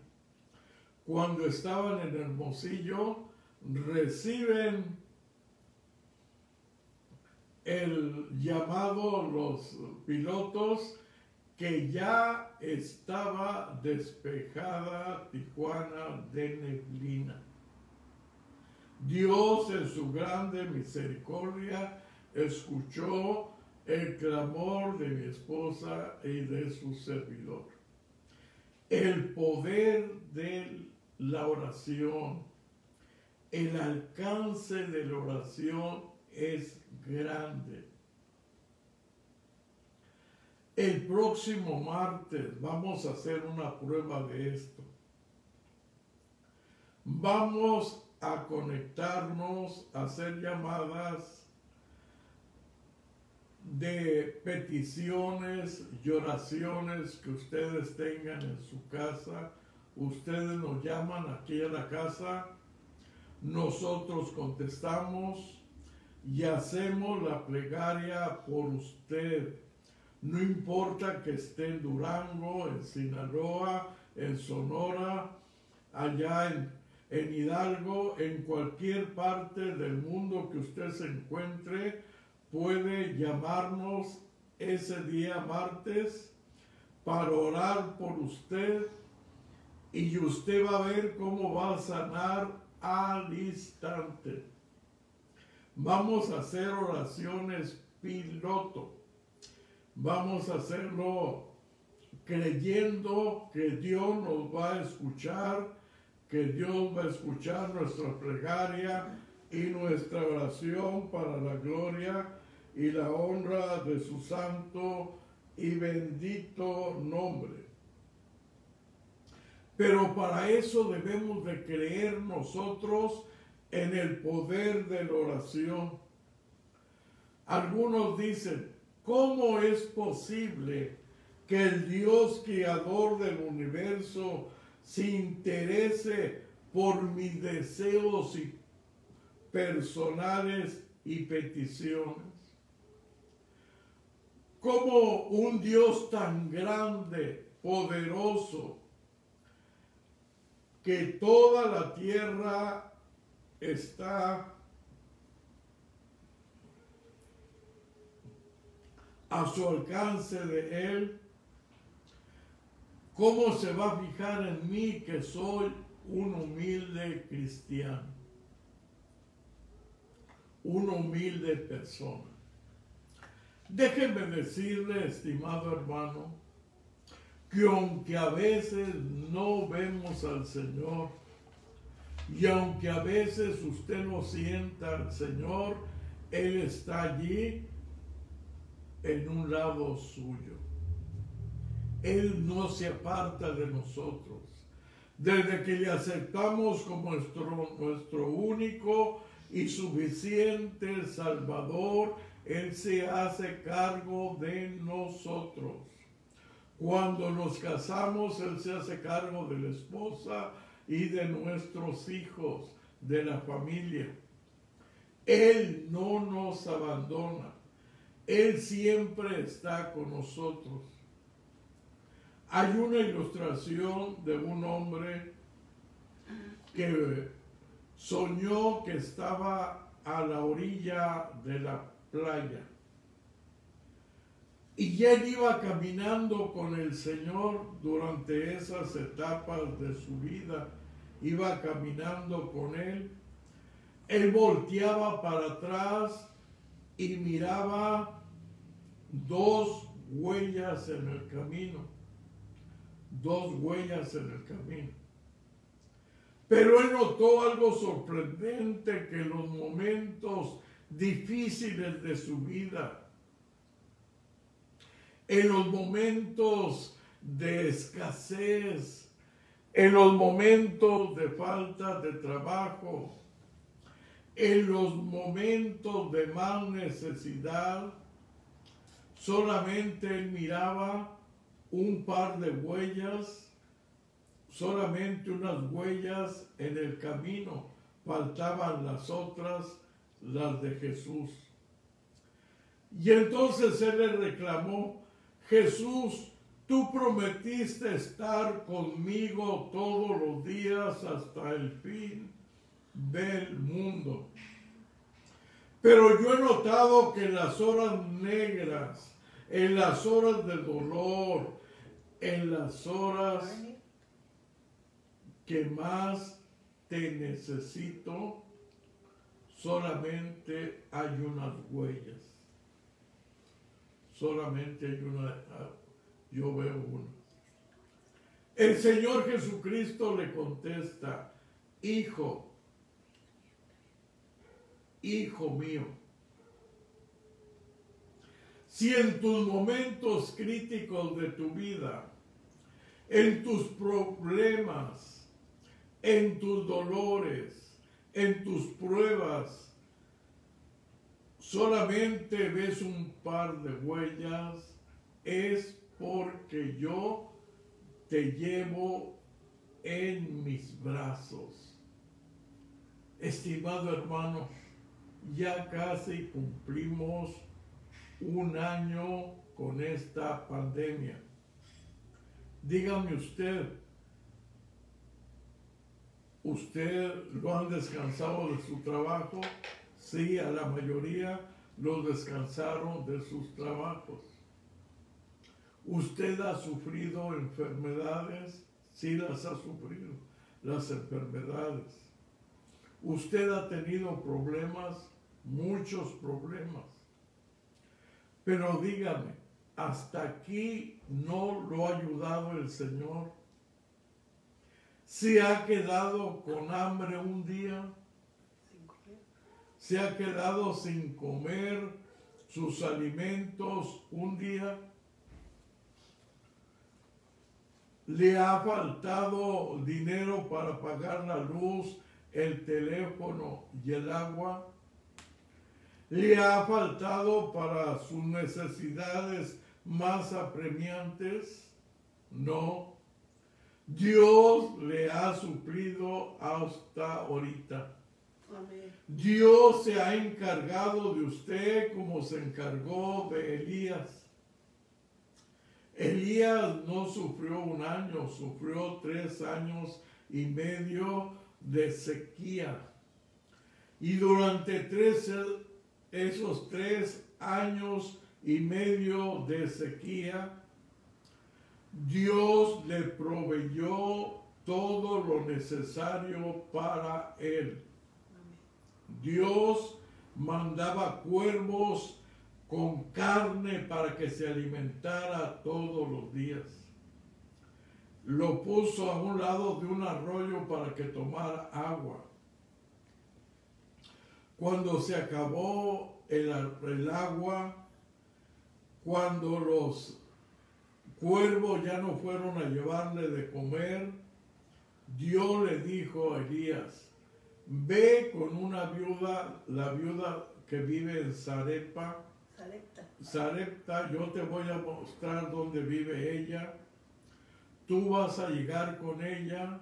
Cuando estaban en Hermosillo, reciben el llamado los pilotos que ya estaba despejada Tijuana de neblina. Dios en su grande misericordia escuchó el clamor de mi esposa y de su servidor. El poder de la oración, el alcance de la oración es grande. El próximo martes vamos a hacer una prueba de esto. Vamos a conectarnos, a hacer llamadas de peticiones y oraciones que ustedes tengan en su casa. Ustedes nos llaman aquí a la casa, nosotros contestamos y hacemos la plegaria por usted. No importa que esté en Durango, en Sinaloa, en Sonora, allá en, en Hidalgo, en cualquier parte del mundo que usted se encuentre, puede llamarnos ese día martes para orar por usted y usted va a ver cómo va a sanar al instante. Vamos a hacer oraciones piloto. Vamos a hacerlo creyendo que Dios nos va a escuchar, que Dios va a escuchar nuestra plegaria y nuestra oración para la gloria y la honra de su santo y bendito nombre. Pero para eso debemos de creer nosotros en el poder de la oración. Algunos dicen, ¿cómo es posible que el Dios creador del universo se interese por mis deseos personales y peticiones? como un Dios tan grande, poderoso, que toda la tierra está a su alcance de Él, ¿cómo se va a fijar en mí que soy un humilde cristiano? Una humilde persona. Déjenme decirle, estimado hermano, que aunque a veces no vemos al Señor, Y aunque a veces usted no sienta al Señor, Él está allí en un lado suyo. Él no se aparta de nosotros. Desde que le aceptamos como nuestro, nuestro único y suficiente Salvador, Él se hace cargo de nosotros. Cuando nos casamos, Él se hace cargo de la esposa y de nuestros hijos, de la familia. Él no nos abandona. Él siempre está con nosotros. Hay una ilustración de un hombre que soñó que estaba a la orilla de la playa. Y él iba caminando con el Señor durante esas etapas de su vida. Iba caminando con Él. Él volteaba para atrás y miraba dos huellas en el camino. Dos huellas en el camino. Pero él notó algo sorprendente que en los momentos difíciles de su vida, en los momentos de escasez, en los momentos de falta de trabajo, en los momentos de mal necesidad, solamente él miraba un par de huellas solamente unas huellas en el camino, faltaban las otras, las de Jesús. Y entonces él le reclamó, Jesús, tú prometiste estar conmigo todos los días hasta el fin del mundo. Pero yo he notado que en las horas negras, en las horas de dolor, en las horas que más te necesito, solamente hay unas huellas. Solamente hay una, yo veo una. El Señor Jesucristo le contesta, hijo, hijo mío, si en tus momentos críticos de tu vida, en tus problemas, en tus dolores, en tus pruebas, solamente ves un par de huellas, es porque yo te llevo en mis brazos. Estimado hermano, ya casi cumplimos un año con esta pandemia. Dígame usted, ¿Usted lo han descansado de su trabajo? Sí, a la mayoría lo descansaron de sus trabajos. ¿Usted ha sufrido enfermedades? Sí las ha sufrido, las enfermedades. ¿Usted ha tenido problemas? Muchos problemas. Pero dígame, ¿hasta aquí no lo ha ayudado el Señor? se ha quedado con hambre un día, se ha quedado sin comer sus alimentos un día, le ha faltado dinero para pagar la luz, el teléfono y el agua, le ha faltado para sus necesidades más apremiantes, no. Dios le ha suplido hasta ahorita. Dios se ha encargado de usted como se encargó de Elías. Elías no sufrió un año, sufrió tres años y medio de sequía. Y durante esos tres años y medio de sequía, Dios le proveyó todo lo necesario para él. Dios mandaba cuervos con carne para que se alimentara todos los días. lo puso a un lado de un arroyo para que tomara agua. Cuando se acabó el, agua, cuando los cuervos ya no fueron a llevarle de comer, Dios le dijo a Elías, ve con una viuda, la viuda que vive en Zarepa, Sarepta. Sarepta, yo te voy a mostrar dónde vive ella. Tú vas a llegar con ella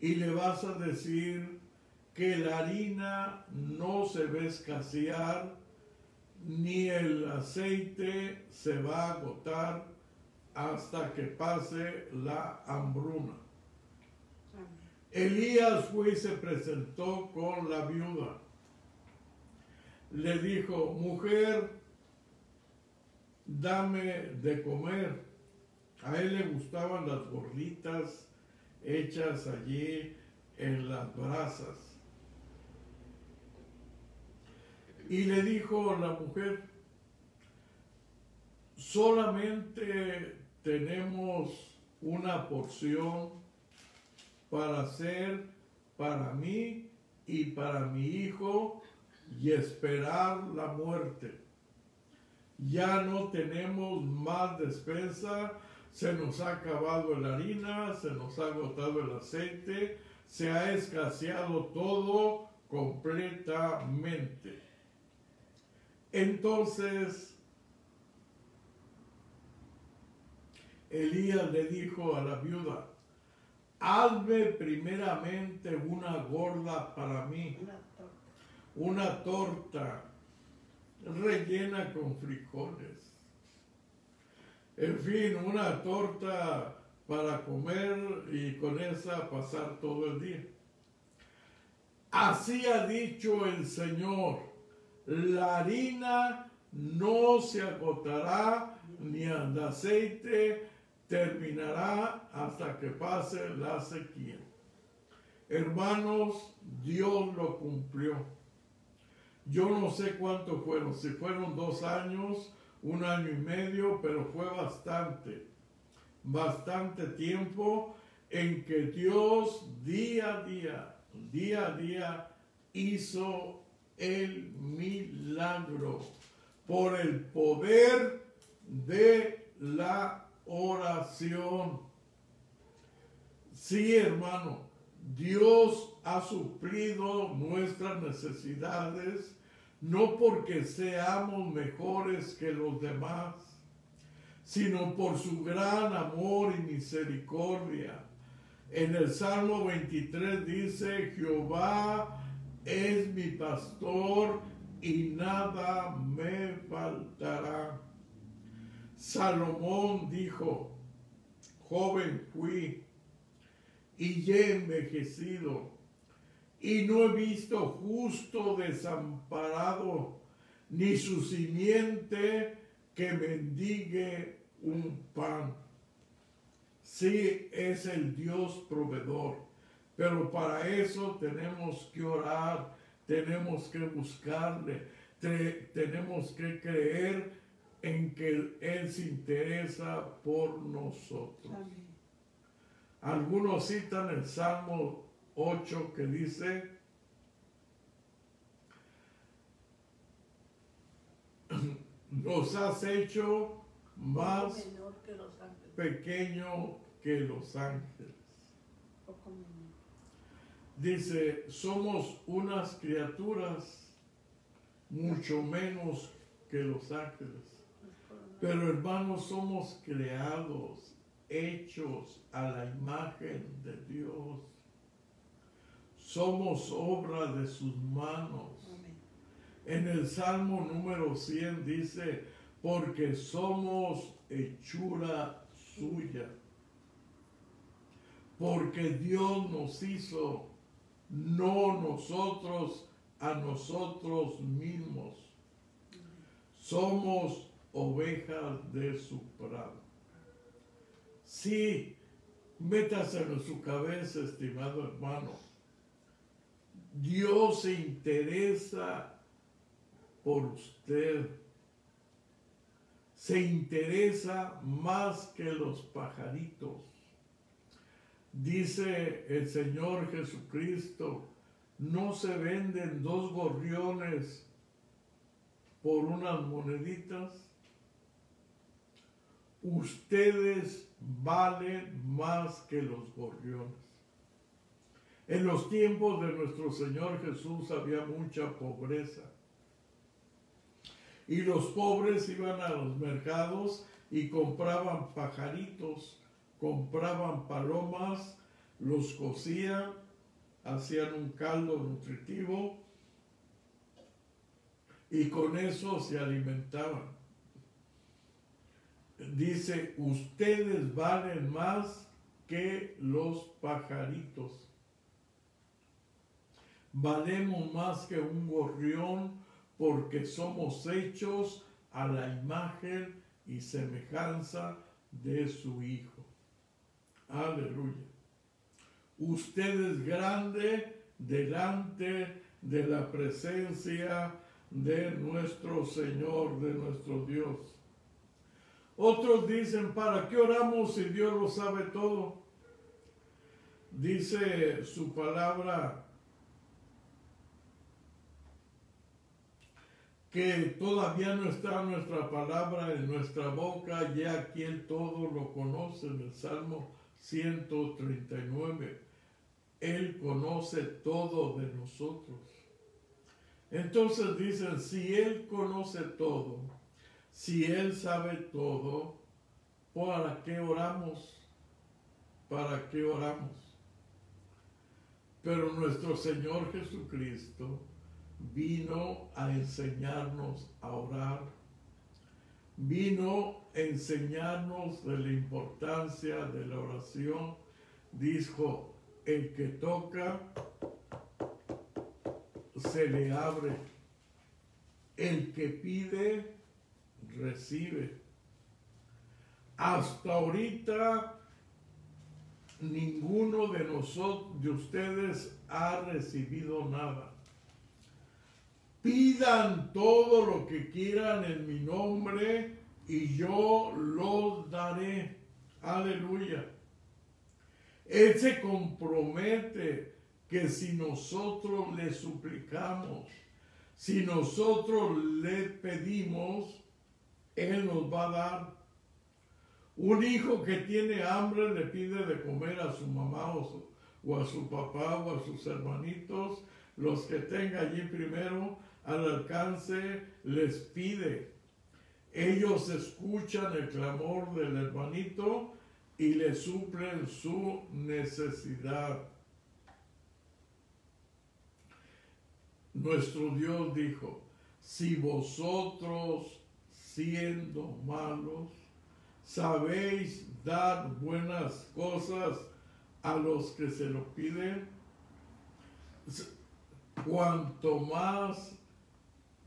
y le vas a decir que la harina no se va a escasear, ni el aceite se va a agotar hasta que pase la hambruna. Elías fue y se presentó con la viuda. Le dijo, mujer, dame de comer. A él le gustaban las gorditas hechas allí en las brasas. Y le dijo la mujer, solamente tenemos una porción para hacer para mí y para mi hijo y esperar la muerte. Ya no tenemos más despensa, se nos ha acabado la harina, se nos ha agotado el aceite, se ha escaseado todo completamente. Entonces, Elías le dijo a la viuda, hazme primeramente una gorda para mí, Una torta. una torta rellena con frijoles. En fin, una torta para comer y con esa pasar todo el día. Así ha dicho el Señor, la harina no se agotará ni el aceite terminará hasta que pase la sequía. Hermanos, Dios lo cumplió. Yo no sé cuánto fueron, si fueron dos años, un año y medio, pero fue bastante, bastante tiempo en que Dios día a día, día a día hizo el milagro por el poder de la oración. Sí, hermano, Dios ha suplido nuestras necesidades, no porque seamos mejores que los demás, sino por su gran amor y misericordia. En el Salmo 23 dice, Jehová es mi pastor y nada me faltará. Salomón dijo, joven fui y he envejecido y no he visto justo desamparado ni su simiente que mendigue un pan. Sí es el Dios proveedor, pero para eso tenemos que orar, tenemos que buscarle, te- tenemos que creer en que Él se interesa por nosotros. Amén. Algunos citan el Salmo 8 que dice, nos has hecho más menor que los ángeles. pequeño que los ángeles. Dice, somos unas criaturas mucho menos que los ángeles. Pero hermanos, somos creados, hechos a la imagen de Dios. Somos obra de sus manos. Amén. En el Salmo número 100 dice, porque somos hechura suya. Porque Dios nos hizo, no nosotros a nosotros mismos. Somos ovejas de su prado. Sí, métase en su cabeza, estimado hermano. Dios se interesa por usted. Se interesa más que los pajaritos. dice el Señor Jesucristo, no se venden dos gorriones por unas moneditas. Ustedes valen más que los gorriones. En los tiempos de nuestro Señor Jesús había mucha pobreza. Y los pobres iban a los mercados y compraban pajaritos, compraban palomas, los cocían, hacían un caldo nutritivo y con eso se alimentaban. Dice, ustedes valen más que los pajaritos. Valemos más que un gorrión porque somos hechos a la imagen y semejanza de su Hijo. Aleluya. Usted es grande delante de la presencia de nuestro Señor, de nuestro Dios. Otros dicen, ¿para qué oramos si Dios lo sabe todo? Dice su palabra que todavía no está nuestra palabra en nuestra boca, ya aquí el todo lo conoce en el Salmo 139. Él conoce todo de nosotros. Entonces dicen, si Él conoce todo, si Él sabe todo, ¿para qué oramos? ¿Para qué oramos? Pero nuestro Señor Jesucristo vino a enseñarnos a orar, vino a enseñarnos de la importancia de la oración. Dijo, el que toca, se le abre. El que pide, recibe. Hasta ahorita ninguno de nosotros, de ustedes, ha recibido nada. Pidan todo lo que quieran en mi nombre y yo los daré. Aleluya. Él se compromete que si nosotros le suplicamos, si nosotros le pedimos, Él nos va a dar. Un hijo que tiene hambre le pide de comer a su mamá o, o a su papá o a sus hermanitos, los que tenga allí primero al alcance les pide. Ellos escuchan el clamor del hermanito y le suplen su necesidad. Nuestro Dios dijo, si vosotros siendo malos sabéis dar buenas cosas a los que se lo piden, cuanto más,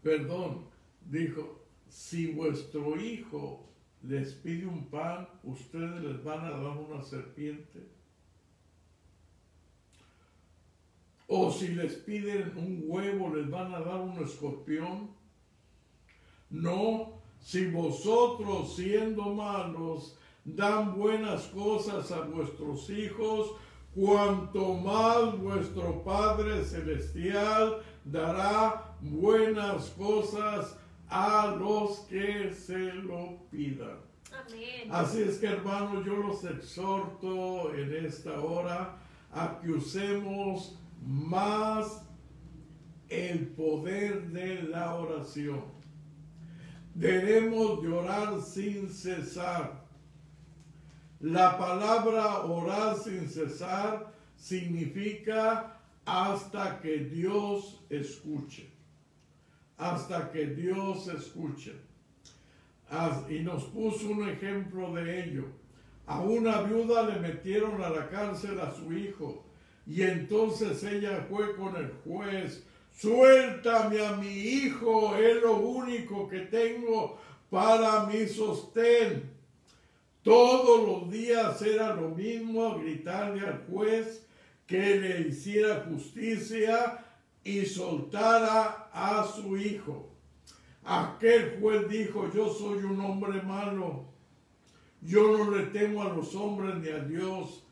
perdón, dijo, si vuestro hijo les pide un pan, ustedes les van a dar una serpiente. O si les piden un huevo, les van a dar un escorpión. No, si vosotros siendo malos dan buenas cosas a vuestros hijos, cuanto más vuestro Padre Celestial dará buenas cosas a los que se lo pidan. Amén. Así es que hermanos, yo los exhorto en esta hora a que usemos más el poder de la oración. Debemos de orar sin cesar. La palabra orar sin cesar significa hasta que Dios escuche. Hasta que Dios escuche. Y nos puso un ejemplo de ello. A una viuda le metieron a la cárcel a su hijo y entonces ella fue con el juez, suéltame a mi hijo, es lo único que tengo para mi sostén. Todos los días era lo mismo gritarle al juez que le hiciera justicia y soltara a su hijo. Aquel juez dijo, yo soy un hombre malo, yo no le temo a los hombres ni a Dios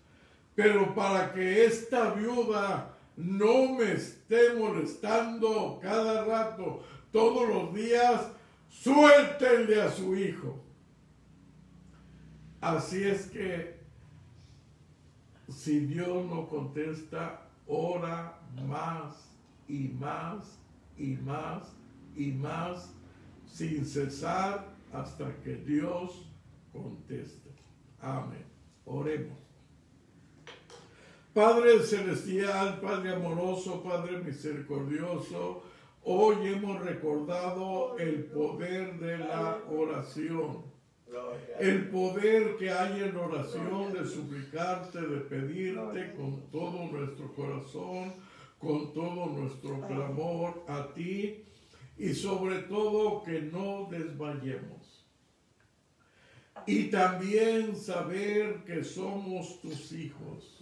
Pero para que esta viuda no me molestando cada rato, todos los días, suéltenle a su hijo. Así es que si Dios no contesta, ora más y más y más y más sin cesar hasta que Dios conteste. Amén. Oremos. Padre celestial, Padre amoroso, Padre misericordioso, hoy hemos recordado el poder de la oración. El poder que hay en oración de suplicarte, de pedirte con todo nuestro corazón, con todo nuestro clamor a ti y sobre todo que no desmayemos. Y también saber que somos tus hijos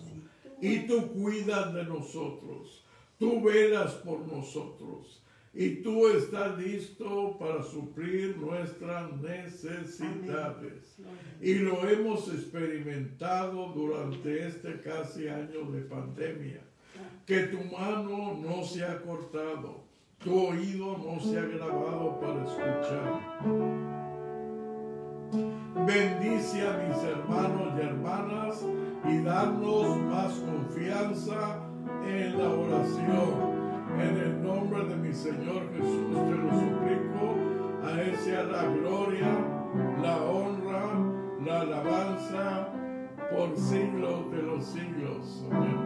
y tú cuidas de nosotros, tú velas por nosotros y tú estás listo para suplir nuestras necesidades. Y lo hemos experimentado durante este casi año de pandemia. Que tu mano no se ha cortado, tu oído no se ha grabado para escuchar. Bendice a mis hermanos y hermanas y danos más confianza en la oración. En el nombre de mi Señor Jesús te lo suplico. A Él la gloria, la honra, la alabanza por siglos de los siglos. Amén.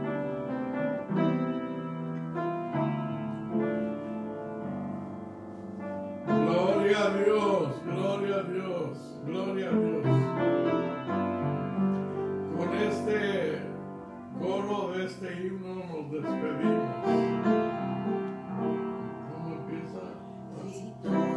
Gloria a Dios, gloria a Dios, gloria a Dios. Este coro de este himno nos despedimos. ¿Cómo empieza?